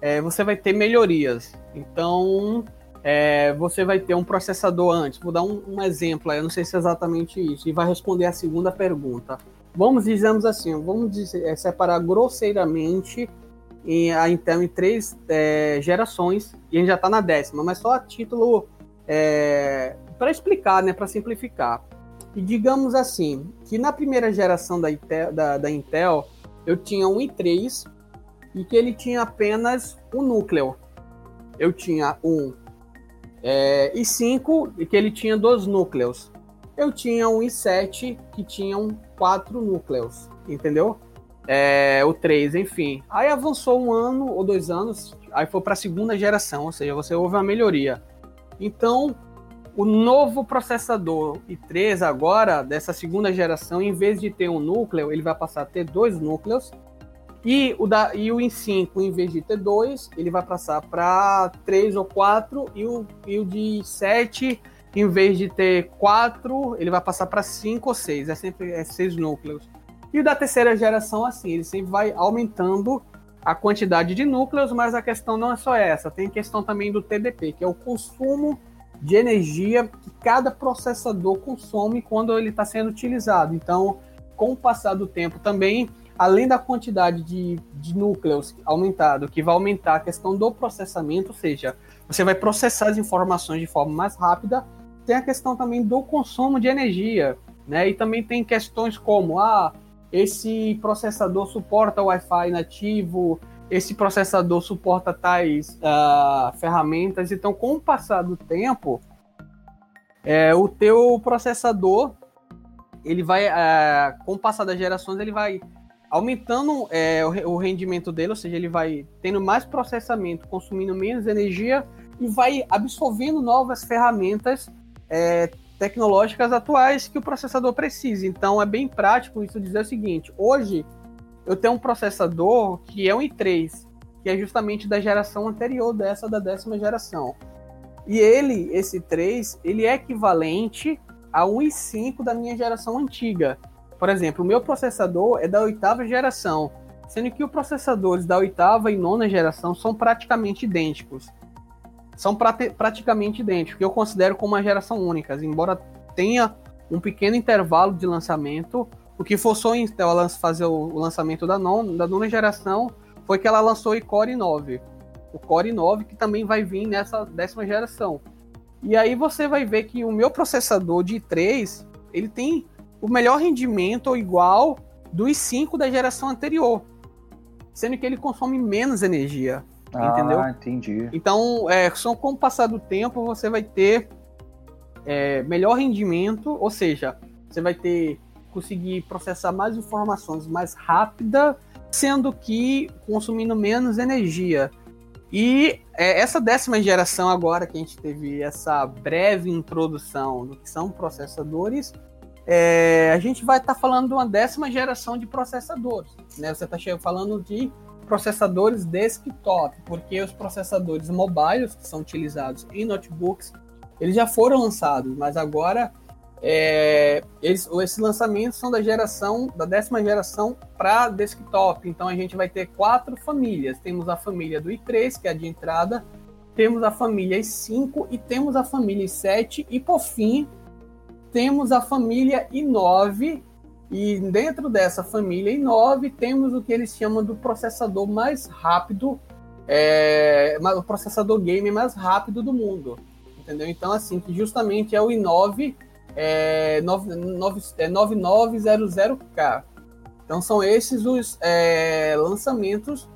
é, você vai ter melhorias. Então, é, você vai ter um processador antes. Vou dar um, um, exemplo, eu não sei se é exatamente isso, e vai responder a segunda pergunta. Vamos, dizemos assim, vamos dizer, é, separar grosseiramente em, a Intel em três é, gerações, e a gente já está na décima, mas só a título é, para explicar, né, para simplificar. E digamos assim, que na primeira geração da Intel, da, da Intel eu tinha um i3 e que ele tinha apenas um núcleo. Eu tinha um é, i5 e que ele tinha dois núcleos. Eu tinha um i7 que tinha um quatro núcleos, entendeu? É, o 3, enfim. Aí avançou um ano ou dois anos, aí foi para a segunda geração, ou seja, você houve uma melhoria. Então, o novo processador i3 agora, dessa segunda geração, em vez de ter um núcleo, ele vai passar a ter dois núcleos. E o, da, e o i5, em vez de ter dois, ele vai passar para três ou quatro. E o, e o de 7, em vez de ter quatro, ele vai passar para cinco ou seis. É sempre é seis núcleos. E o da terceira geração, assim, ele sempre vai aumentando a quantidade de núcleos, mas a questão não é só essa. Tem questão também do TDP, que é o consumo de energia que cada processador consome quando ele está sendo utilizado. Então, com o passar do tempo também, além da quantidade de, de núcleos aumentado, que vai aumentar a questão do processamento, ou seja, você vai processar as informações de forma mais rápida, tem a questão também do consumo de energia, né? E também tem questões como, ah, esse processador suporta Wi-Fi nativo, esse processador suporta tais uh, ferramentas. Então, com o passar do tempo, é, o teu processador, ele vai, uh, com o passar das gerações, ele vai aumentando é, o, o, rendimento dele, ou seja, ele vai tendo mais processamento, consumindo menos energia e vai absorvendo novas ferramentas é, tecnológicas atuais que o processador precisa. Então, é bem prático isso dizer o seguinte: hoje eu tenho um processador que é um i3, que é justamente da geração anterior dessa da décima geração. E ele, esse 3, ele é equivalente a um i5 da minha geração antiga. Por exemplo, o meu processador é da oitava geração, sendo que os processadores da oitava e nona geração são praticamente idênticos. São praticamente idênticos, que eu considero como uma geração única, embora tenha um pequeno intervalo de lançamento, o que forçou Intel a fazer o lançamento da nona, da nona geração foi que ela lançou o Core 9. O Core 9 que também vai vir nessa décima geração. E aí você vai ver que o meu processador de i3, ele tem o melhor rendimento ou igual dos i5 da geração anterior. Sendo que ele consome menos energia. Ah, entendeu? entendi. Então, é, só com o passar do tempo, você vai ter é, melhor rendimento, ou seja, você vai ter conseguir processar mais informações mais rápida, sendo que consumindo menos energia. E é, essa décima geração agora que a gente teve essa breve introdução do que são processadores, é, a gente vai estar tá falando de uma décima geração de processadores. Né? Você está falando de processadores desktop, porque os processadores mobiles que são utilizados em notebooks, eles já foram lançados, mas agora é, eles, esses lançamentos são da geração, da décima geração para desktop. Então a gente vai ter quatro famílias. Temos a família do i3, que é a de entrada, temos a família i5 e temos a família i7 e por fim temos a família i9 e dentro dessa família i9 temos o que eles chamam do processador mais rápido, é, o processador game mais rápido do mundo, entendeu? Então assim que justamente é o i9 é, 9900K. É, então são esses os é, lançamentos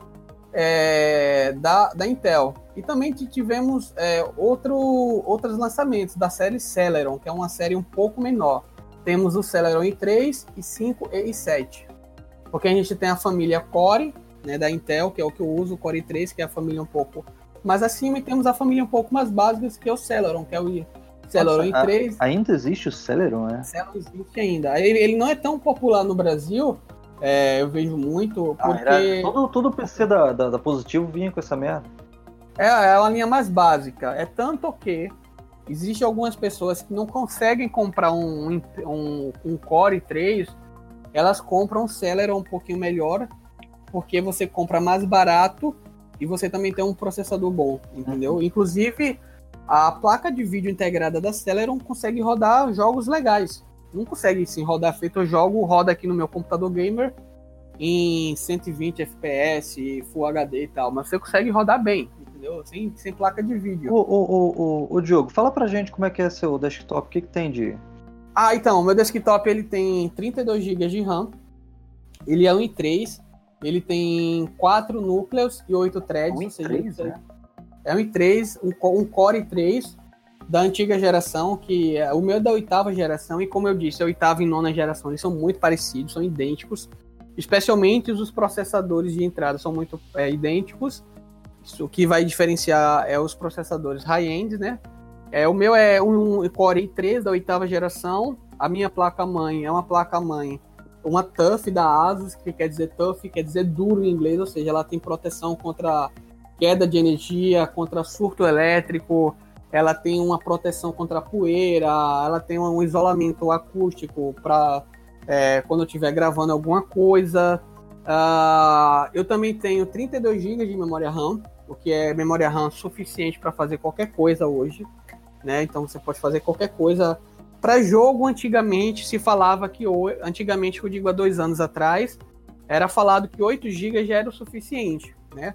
é, da, da Intel. E também tivemos é, outro, outros lançamentos da série Celeron, que é uma série um pouco menor. Temos o Celeron i3, i5 e i7. Porque a gente tem a família Core, né, da Intel, que é o que eu uso, o Core i3, que é a família um pouco mais acima, e temos a família um pouco mais básica, que é o Celeron, que é o Celeron em 3. Ainda existe o Celeron, né? Celeron existe ainda. Ele, ele não é tão popular no Brasil, é, eu vejo muito, porque... Ah, todo, todo PC da, da, da, Positivo vinha com essa merda. É, é a linha mais básica. É tanto que existe algumas pessoas que não conseguem comprar um, um, um Core 3, elas compram um Celeron um pouquinho melhor, porque você compra mais barato e você também tem um processador bom, entendeu? Uhum. Inclusive, a placa de vídeo integrada da Celeron consegue rodar jogos legais. Não consegue sim rodar feito eu jogo, roda aqui no meu computador gamer em 120 FPS, Full HD e tal, mas você consegue rodar bem, entendeu? Sem, sem placa de vídeo. O, o, o, o, Diogo, fala pra gente como é que é seu desktop, o que, que tem de. Ah, então, o meu desktop ele tem 32 GB de RAM, ele é um i3, ele tem 4 núcleos e 8 threads. Um i3, né? É um i3, um, um Core i3 da antiga geração, que é, o meu é da oitava geração, e como eu disse, a oitava e nona geração, eles são muito parecidos, são idênticos. Especialmente os processadores de entrada são muito é, idênticos. o que vai diferenciar é os processadores high-end, né? É, o meu é um Core i3 da oitava geração. A minha placa-mãe é uma placa-mãe, uma TUF da ASUS, que quer dizer TUF, quer dizer duro em inglês, ou seja, ela tem proteção contra queda de energia, contra surto elétrico, ela tem uma proteção contra poeira, ela tem um isolamento acústico para é, quando eu estiver gravando alguma coisa. Uh, eu também tenho 32 GB de memória RAM, o que é memória RAM suficiente para fazer qualquer coisa hoje. Né? Então você pode fazer qualquer coisa. Para jogo, antigamente se falava que, antigamente, eu digo há dois anos atrás, era falado que 8 GB já era o suficiente. Né?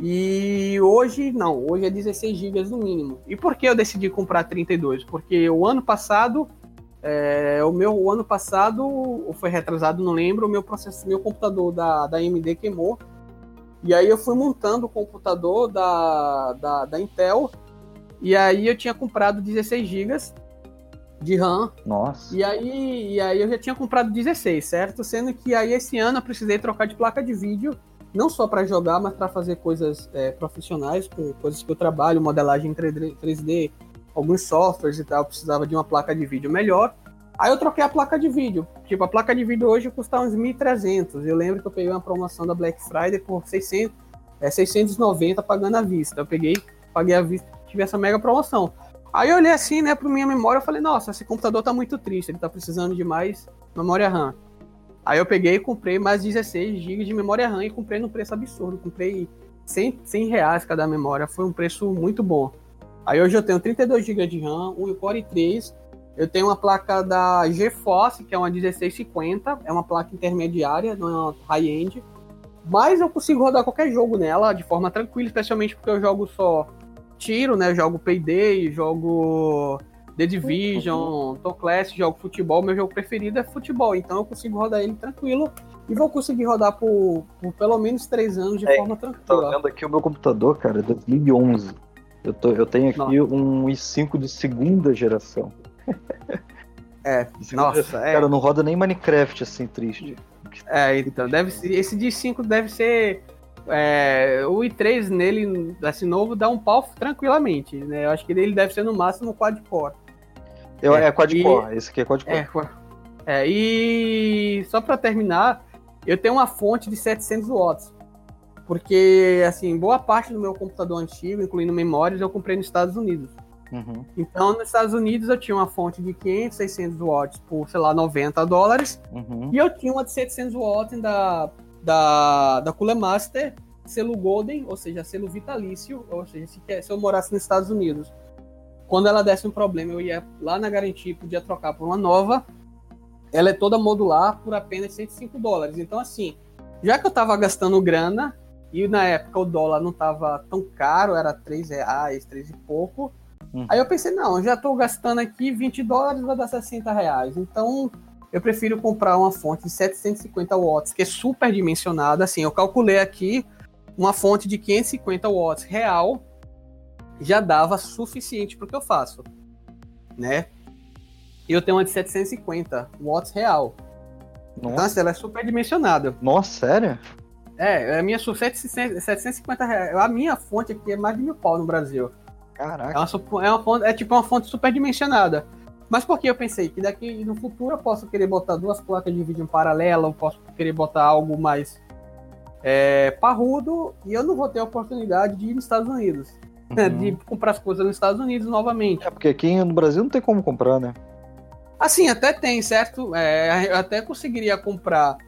E hoje não, hoje é 16 GB no mínimo. E por que eu decidi comprar 32? Porque o ano passado, é, o meu o ano passado, ou foi retrasado, não lembro, o meu processo, meu computador da, da AMD queimou. E aí eu fui montando o computador da, da, da Intel. E aí eu tinha comprado 16 GB de RAM. Nossa. E aí, e aí eu já tinha comprado 16, certo? Sendo que aí esse ano eu precisei trocar de placa de vídeo não só para jogar, mas para fazer coisas é, profissionais, com coisas que eu trabalho, modelagem em 3D, alguns softwares e tal, eu precisava de uma placa de vídeo melhor. Aí eu troquei a placa de vídeo. Tipo, a placa de vídeo hoje custa uns 1.300. Eu lembro que eu peguei uma promoção da Black Friday por 600, é, 690 pagando à vista. Eu peguei, paguei à vista, tive essa mega promoção. Aí eu olhei assim, né, para minha memória, eu falei, nossa, esse computador tá muito triste, ele tá precisando de mais memória RAM. Aí eu peguei e comprei mais 16 GB de memória RAM e comprei num preço absurdo. Comprei 100, 100 reais cada memória. Foi um preço muito bom. Aí hoje eu tenho 32 GB de RAM, um Core i3. Eu tenho uma placa da GeForce, que é uma 1650. É uma placa intermediária, não é uma high-end. Mas eu consigo rodar qualquer jogo nela de forma tranquila, especialmente porque eu jogo só tiro, né? Eu jogo Payday, jogo The Division, Tom Classic, jogo futebol, meu jogo preferido é futebol, então eu consigo rodar ele tranquilo e vou conseguir rodar por, por pelo menos três anos de é, forma tranquila. Tô vendo aqui o meu computador, cara, é 2011. Eu, tô, eu tenho aqui nossa. um i5 de segunda geração. É, nossa, geração. é. Cara, não roda nem Minecraft assim, triste. É, então, deve ser, esse de 5 deve ser é, o i3 nele, assim, novo, dá um pau tranquilamente, né? Eu acho que ele deve ser no máximo quad-core. Eu, é, é quad-core, esse aqui é quad-core. É, é, e só para terminar, eu tenho uma fonte de 700 watts. Porque, assim, boa parte do meu computador antigo, incluindo memórias, eu comprei nos Estados Unidos. Uhum. Então, nos Estados Unidos, eu tinha uma fonte de 500, 600 watts por, sei lá, 90 dólares. Uhum. E eu tinha uma de 700 watts da, da, da Cooler Master, selo Golden, ou seja, selo vitalício. Ou seja, se, se eu morasse nos Estados Unidos quando ela desse um problema, eu ia lá na garantia e podia trocar por uma nova. Ela é toda modular por apenas 105 dólares. Então, assim, já que eu tava gastando grana, e na época o dólar não tava tão caro, era 3 reais, 3 e pouco. Uhum. Aí eu pensei, não, já tô gastando aqui 20 dólares, vai dar 60 reais. Então, eu prefiro comprar uma fonte de 750 watts, que é super dimensionada. Assim, eu calculei aqui uma fonte de 550 watts real, já dava suficiente para o que eu faço, né? E eu tenho uma de 750 watts real. Nossa. Então, assim, ela é super dimensionada. Nossa, sério? É, a minha 750 reais. A minha fonte aqui é mais de mil pau no Brasil. Caraca. É, uma, é, uma fonte, é tipo uma fonte super dimensionada. Mas porque eu pensei que daqui no futuro eu posso querer botar duas placas de vídeo em paralelo, eu posso querer botar algo mais é, parrudo, e eu não vou ter a oportunidade de ir nos Estados Unidos. Uhum. de comprar as coisas nos Estados Unidos novamente. É, porque aqui no Brasil não tem como comprar, né? Assim, até tem, certo? É, eu até conseguiria comprar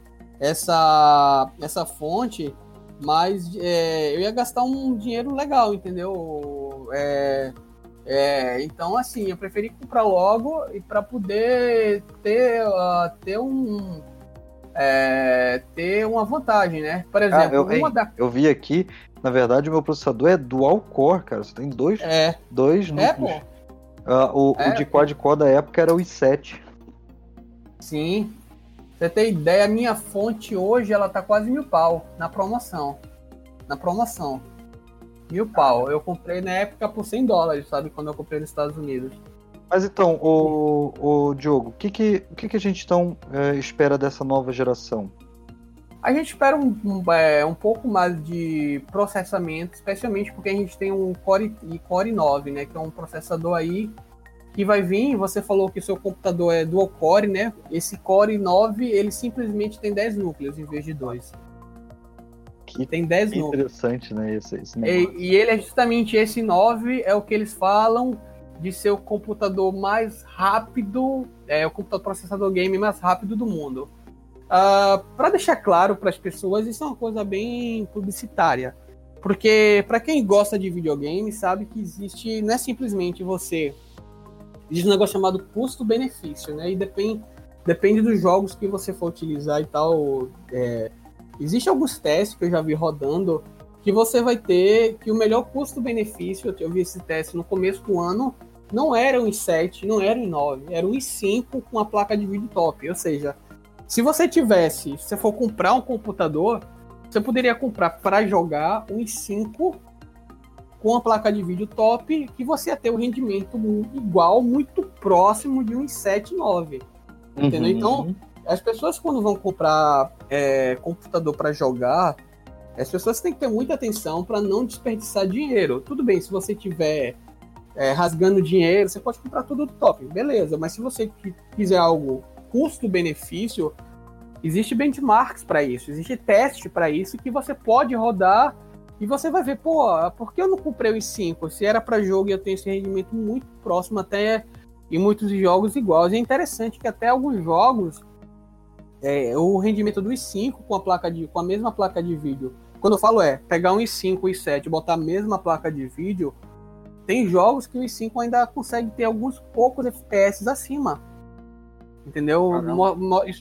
essa, essa fonte, mas é, eu ia gastar um dinheiro legal, entendeu? É, é, então, assim, eu preferi comprar logo e para poder ter, uh, ter um. É, ter uma vantagem, né? Por exemplo, ah, eu, da... eu vi aqui na verdade, o meu processador é dual core, cara. Você tem dois, é. dois núcleos. É. Uh, o, é, o de quad-core da época era o i7. Sim. Você tem ideia, a minha fonte hoje ela tá quase mil pau na promoção. Na promoção. Mil pau. Eu comprei na época por 100 dólares, sabe? Quando eu comprei nos Estados Unidos. Mas então, o, o Diogo, o que, que, o que, que a gente então é, espera dessa nova geração? A gente espera um, um, é, um, pouco mais de processamento, especialmente porque a gente tem um Core, Core 9, né? Que é um processador aí que vai vir. Você falou que seu computador é dual core, né? Esse Core 9, ele simplesmente tem 10 núcleos em vez de 2. Que tem 10 núcleos. Interessante, né? Esse, esse e, e ele é justamente esse 9, é o que eles falam de ser o computador mais rápido, é o computador processador game mais rápido do mundo. Uh, ah, para deixar claro para as pessoas, isso é uma coisa bem publicitária. Porque para quem gosta de videogame, sabe que existe, não é simplesmente você. Existe um negócio chamado custo-benefício, né? E depende, depende dos jogos que você for utilizar e tal. É, Existem alguns testes que eu já vi rodando que você vai ter que o melhor custo-benefício, eu vi esse teste no começo do ano, não era um i7, não era um i9, era um i5 com a placa de vídeo top. Ou seja, se você tivesse, se você for comprar um computador, você poderia comprar para jogar um i5 com a placa de vídeo top, que você ia ter um rendimento igual, muito próximo de um i7 9. Entendeu? Uhum. Então, as pessoas quando vão comprar é, computador para jogar, as pessoas têm que ter muita atenção para não desperdiçar dinheiro. Tudo bem, se você tiver é, rasgando dinheiro, você pode comprar tudo do top, beleza. Mas se você quiser algo custo-benefício, existe benchmarks para isso, existe teste para isso que você pode rodar e você vai ver, pô, por que eu não comprei o i5? Se era para jogo e eu tenho esse rendimento muito próximo até em muitos jogos iguais. É interessante que até alguns jogos é, o rendimento do i5 com a placa de com a mesma placa de vídeo. Quando eu falo é pegar um i5 e i7 e botar a mesma placa de vídeo, tem jogos que o i5 ainda consegue ter alguns poucos FPS acima. Entendeu?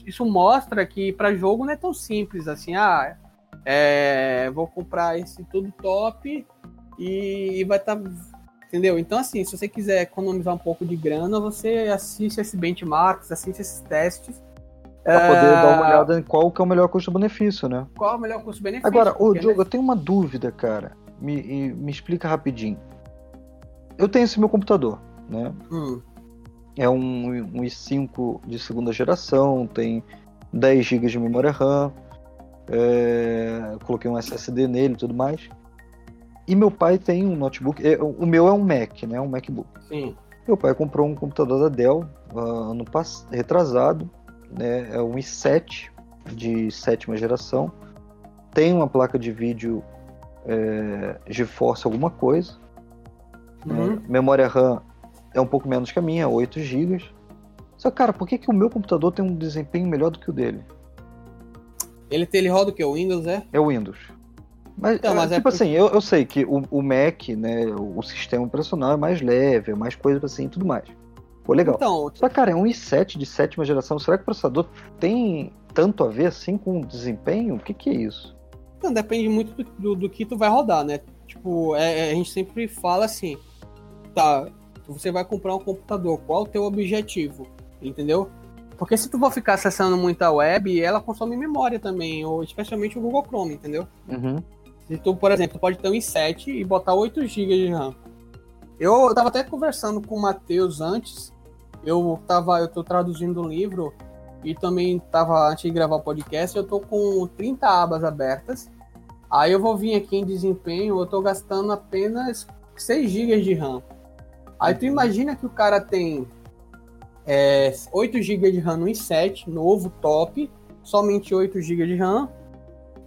Isso mostra que para jogo não é tão simples assim. Ah, é, vou comprar esse tudo top e, e vai estar. Tá, entendeu? Então, assim, se você quiser economizar um pouco de grana, você assiste esses benchmarks, assiste esses testes. Pra poder é... dar uma olhada em qual que é o melhor custo-benefício, né? Qual é o melhor custo-benefício? Agora, ô Diogo, né? eu tenho uma dúvida, cara. Me, me explica rapidinho. Eu tenho esse meu computador, né? Hum. É um, um i5 de segunda geração, tem 10 GB de memória RAM, é, coloquei um SSD nele e tudo mais. E meu pai tem um notebook, é, o meu é um Mac, né? Um MacBook. Sim. Meu pai comprou um computador da Dell uh, ano passado, retrasado, né? É um i7 de sétima geração. Tem uma placa de vídeo é, GeForce alguma coisa. Uhum. Memória RAM é um pouco menos que a minha, 8 GB. Só cara, por que, que o meu computador tem um desempenho melhor do que o dele? Ele, ele roda o que? O Windows, é? É o Windows. Mas, então, mas é, tipo é... assim, eu, eu sei que o, o Mac, né, o, o, sistema operacional é mais leve, é mais coisa assim e tudo mais. Pô, legal. Então, Só, cara, é um i7 de sétima geração. Será que o processador tem tanto a ver assim com o desempenho? O que, que é isso? Então, depende muito do, do, do que tu vai rodar, né? Tipo, é, é a gente sempre fala assim, tá, você vai comprar um computador, qual o teu objetivo? Entendeu? Porque se tu for ficar acessando muita web, ela consome memória também, ou especialmente o Google Chrome, entendeu? Uhum. Se tu, por exemplo, pode ter um i7 e botar 8 GB de RAM. Eu tava até conversando com o Matheus antes, eu tava, eu tô traduzindo um livro e também tava, antes de gravar o podcast, eu tô com 30 abas abertas. Aí eu vou vir aqui em desempenho, eu tô gastando apenas 6 GB de RAM. Aí tu imagina que o cara tem é, 8 GB de RAM no i7, novo, top, somente 8 GB de RAM.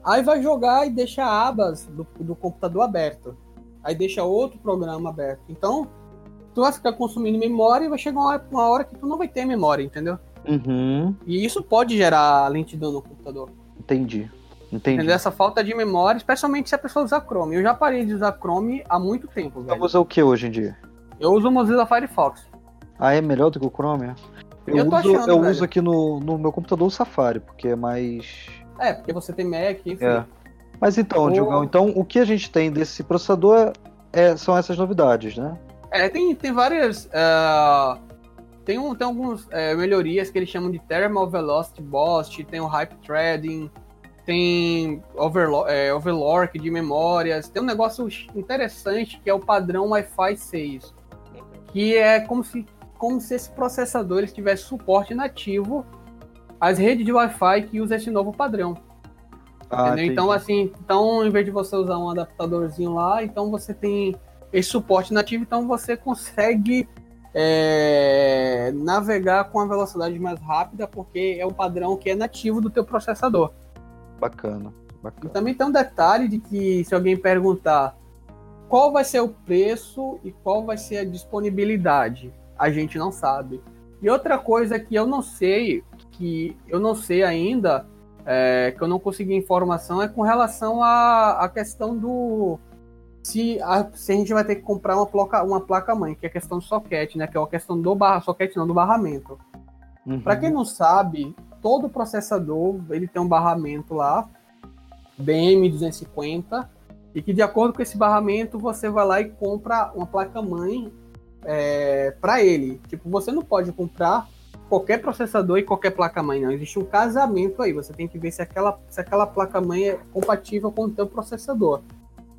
Aí vai jogar e deixa abas do, do computador aberto. Aí deixa outro programa aberto. Então, tu vai ficar consumindo memória e vai chegar uma hora, uma hora que tu não vai ter memória, entendeu? Uhum. E isso pode gerar lentidão no computador. Entendi. Entendi. Entendeu? Essa falta de memória, especialmente se a pessoa usar Chrome. Eu já parei de usar Chrome há muito tempo, velho. Você usa o que hoje em dia? Eu uso o Mozilla Firefox. Ah, é melhor do que o Chrome? Eu, eu, uso, achando, eu uso aqui no, no meu computador o Safari, porque é mais. É, porque você tem Mac, enfim. É. Mas então, o... Diogão, então o que a gente tem desse processador é, são essas novidades, né? É, tem, tem várias. Uh, tem, um, tem algumas uh, melhorias que eles chamam de Thermal Velocity Boost, tem o Hype Threading, tem overlo é, Overlock de memórias. Tem um negócio interessante que é o padrão Wi-Fi 6, que é como se, como se esse processador tivesse suporte nativo às redes de Wi-Fi que usa esse novo padrão. Ah, então, assim, então, em vez de você usar um adaptadorzinho lá, então você tem esse suporte nativo, então você consegue é, navegar com a velocidade mais rápida, porque é um padrão que é nativo do teu processador. Bacana, bacana. E também tem um detalhe de que se alguém perguntar qual vai ser o preço e qual vai ser a disponibilidade, a gente não sabe. E outra coisa que eu não sei, que eu não sei ainda, é, que eu não consegui informação, é com relação à, à questão do se a, se a gente vai ter que comprar uma placa, uma placa mãe, que é a questão do soquete, né? Que é a questão do barra, soquete não, do barramento. Uhum. Para quem não sabe, todo processador ele tem um barramento lá, BM250, e que de acordo com esse barramento você vai lá e compra uma placa mãe é, para ele. Tipo, você não pode comprar qualquer processador e qualquer placa mãe, não. Existe um casamento aí. Você tem que ver se aquela, se aquela placa mãe é compatível com o teu processador.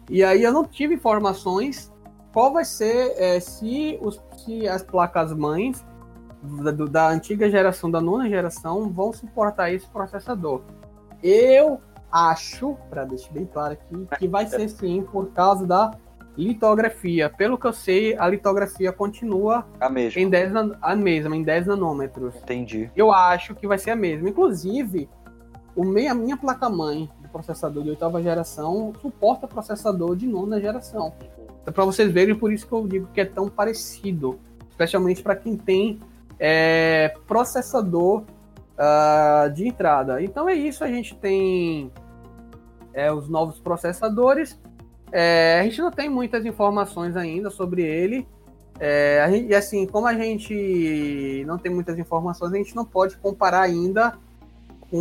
E aí eu não tive informações qual vai ser é, se, os, se as placas mães da, da, antiga geração, da nona geração, vão suportar esse processador. Eu acho, para deixar bem claro aqui, que vai ser sim por causa da litografia. Pelo que eu sei, a litografia continua a mesma. Em 10 a mesma, em 10 nanômetros. Entendi. Eu acho que vai ser a mesma. Inclusive, o meia, a minha placa-mãe processador de oitava geração suporta processador de nona geração. Então, para vocês verem, por isso que eu digo que é tão parecido, especialmente para quem tem é, processador uh, de entrada. Então é isso, a gente tem é, os novos processadores. É, a gente não tem muitas informações ainda sobre ele. É, gente, e assim, como a gente não tem muitas informações, a gente não pode comparar ainda com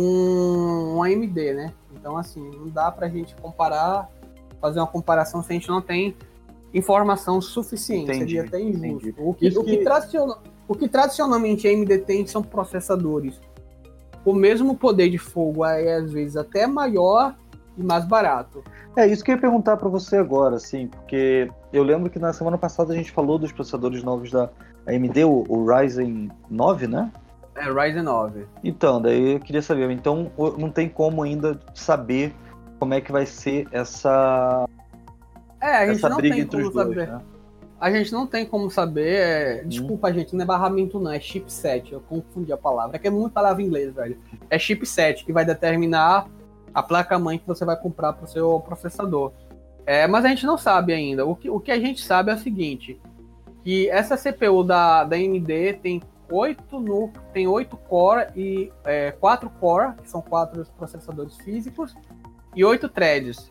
um AMD, né? Então, assim, não dá para a gente comparar, fazer uma comparação se a gente não tem informação suficiente. Entendi, Seria até injusto. O que, o, que... Tradicional, o que tradicionalmente a AMD tem são processadores. O mesmo poder de fogo é, às vezes, até maior e mais barato. É isso que eu ia perguntar para você agora, assim, porque eu lembro que na semana passada a gente falou dos processadores novos da AMD, o, o Ryzen 9, né? É, Ryzen 9. Então, daí eu queria saber. Então, não tem como ainda saber como é que vai ser essa. É, a gente não tem como saber. Né? A gente não tem como saber. É... Hum. Desculpa, gente, não é barramento, não, é chipset. Eu confundi a palavra. É que é muito palavra em inglês, velho. É chipset que vai determinar a placa-mãe que você vai comprar para o seu processador. É, mas a gente não sabe ainda. O que, o que a gente sabe é o seguinte: que essa CPU da, da AMD tem oito núcleos, tem oito core e é, quatro core, que são quatro processadores físicos, e oito threads.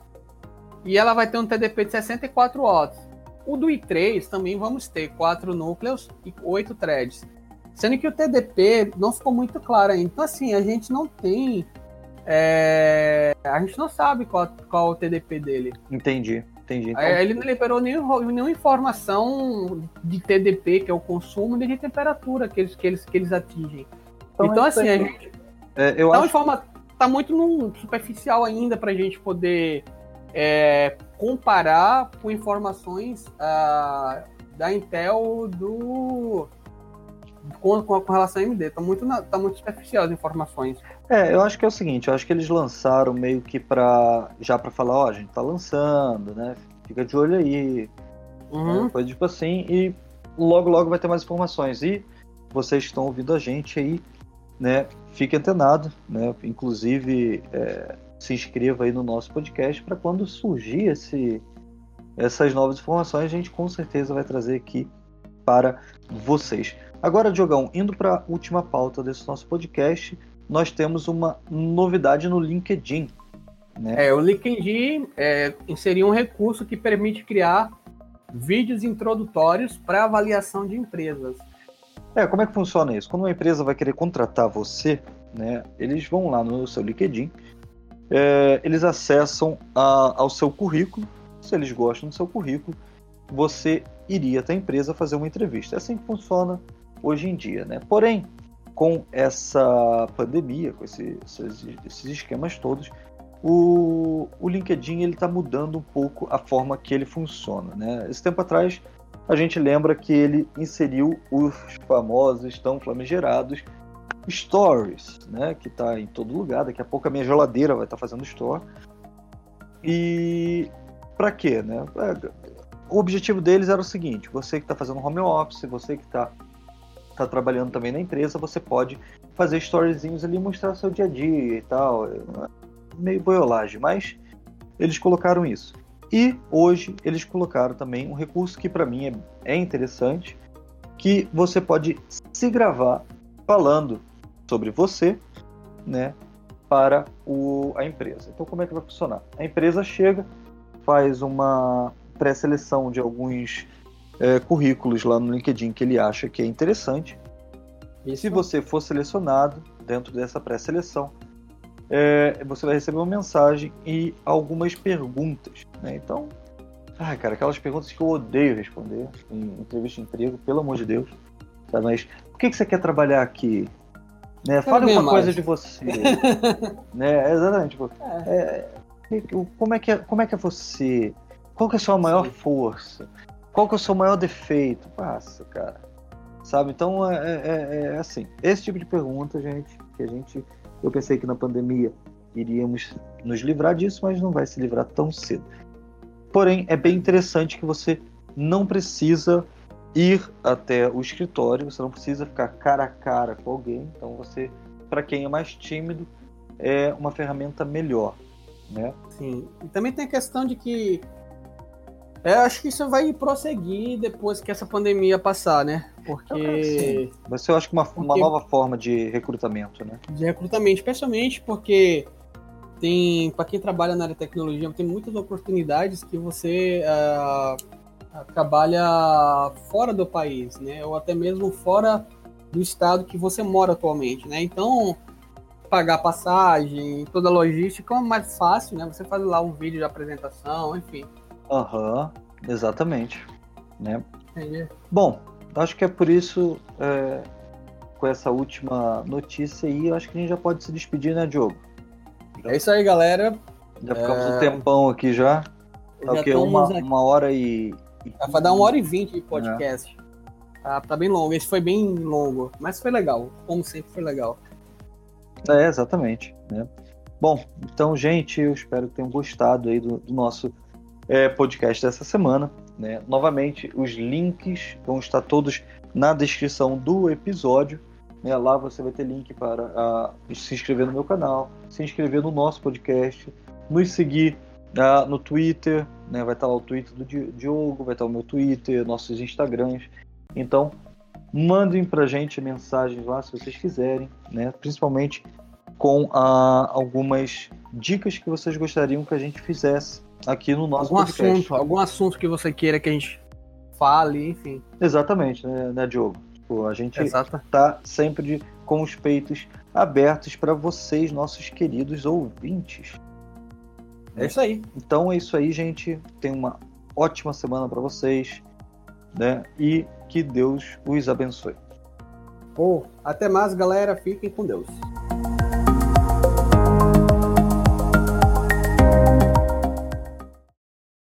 E ela vai ter um TDP de 64 watts. O do i3 também vamos ter quatro núcleos e oito threads. Sendo que o TDP não ficou muito claro ainda. Então, assim, a gente não tem. É, a gente não sabe qual, qual é o TDP dele. Entendi. Entendi. Então... Ele não liberou nenhum, nenhuma informação de TDP, que é o consumo, nem de temperatura que eles, que eles, que eles atingem. Então, então assim, a gente. É, eu tá, acho... forma, tá muito no superficial ainda para a gente poder é, comparar com informações uh, da Intel do. Com, com, com relação à AMD. Tá muito, na, tá muito superficial as informações. É, eu acho que é o seguinte, eu acho que eles lançaram meio que para já para falar, ó, a gente tá lançando, né? Fica de olho aí. Uhum. Né? Coisa tipo assim, e logo logo vai ter mais informações. E vocês que estão ouvindo a gente aí, né? Fique antenado, né? Inclusive é, se inscreva aí no nosso podcast para quando surgir esse, essas novas informações, a gente com certeza vai trazer aqui para vocês. Agora, Diogão, indo para a última pauta desse nosso podcast, nós temos uma novidade no LinkedIn. Né? É, o LinkedIn é, inseriu um recurso que permite criar vídeos introdutórios para avaliação de empresas. É, como é que funciona isso? Quando uma empresa vai querer contratar você, né, eles vão lá no seu LinkedIn, é, eles acessam a, ao seu currículo, se eles gostam do seu currículo, você iria até a empresa fazer uma entrevista. É assim que funciona hoje em dia, né? Porém, com essa pandemia, com esse, esses, esses, esquemas todos, o, o LinkedIn ele está mudando um pouco a forma que ele funciona. Né? Esse tempo atrás, a gente lembra que ele inseriu os famosos, tão famigerados, Stories, né? Que está em todo lugar. Daqui a pouco a minha geladeira vai estar tá fazendo store. E para quê, né? É, o objetivo deles era o seguinte: você que está fazendo home office, você que está tá trabalhando também na empresa, você pode fazer storyzinhos ali, mostrar seu dia a dia e tal. É meio boiolagem, mas eles colocaram isso. E hoje eles colocaram também um recurso que para mim é, é interessante, que você pode se gravar falando sobre você, né, para o, a empresa. Então como é que vai funcionar? A empresa chega, faz uma pré-seleção de alguns é, currículos lá no LinkedIn que ele acha que é interessante. E se você for selecionado dentro dessa pré-seleção, é, você vai receber uma mensagem e algumas perguntas. Né? Então, ai, cara, aquelas perguntas que eu odeio responder em entrevista de emprego, pelo amor de Deus. Tá? Mas por que, que você quer trabalhar aqui? Né? Fale uma mais. coisa de você. né? Exatamente. Tipo, é. É, como, é que é, como é que é você? Qual que é a sua maior Sim. força? Qual que é o seu maior defeito? Passa, cara. Sabe? Então, é, é, é, assim. Esse tipo de pergunta, gente, que a gente... Eu pensei que na pandemia iríamos nos livrar disso, mas não vai se livrar tão cedo. Porém, é bem interessante que você não precisa ir até o escritório, você não precisa ficar cara a cara com alguém. Então, você, para quem é mais tímido, é uma ferramenta melhor, né? Sim. E também tem a questão de que é, acho que isso vai prosseguir depois que essa pandemia passar, né? Porque. Vai ser, eu acho que uma, porque... uma nova forma de recrutamento, né? De recrutamento, especialmente porque tem, para quem trabalha na área de tecnologia, tem muitas oportunidades que você uh, trabalha fora do país, né? Ou até mesmo fora do estado que você mora atualmente, né? Então, pagar passagem, toda a logística é mais fácil, né? Você faz lá um vídeo de apresentação, enfim. Aham, uhum, exatamente. Né? Bom, acho que é por isso, é, com essa última notícia aí, eu acho que a gente já pode se despedir, né, Diogo? É isso aí, galera. Já ficamos é... um tempão aqui já. Tá já o quê? Uma, aqui. uma hora e. Vai dar uma hora e vinte de podcast. É. Tá, tá bem longo. Esse foi bem longo, mas foi legal. Como sempre, foi legal. É, exatamente. Né? Bom, então, gente, eu espero que tenham gostado aí do, do nosso é, podcast dessa semana. Né? Novamente, os links vão estar todos na descrição do episódio. Né? Lá você vai ter link para a, se inscrever no meu canal, se inscrever no nosso podcast, nos seguir uh, no Twitter, né? vai estar lá o Twitter do Diogo, vai estar o meu Twitter, nossos Instagrams. Então, mandem para gente mensagens lá se vocês quiserem, né? principalmente com uh, algumas dicas que vocês gostariam que a gente fizesse aqui no nosso algum podcast. assunto, algum assunto que você queira que a gente fale, enfim. Exatamente, né, né Diogo? Tipo, a gente está sempre de, com os peitos abertos para vocês, nossos queridos ouvintes. É isso aí. Então é isso aí, gente. Tenha uma ótima semana para vocês, né? E que Deus os abençoe. Oh, até mais, galera. Fiquem com Deus.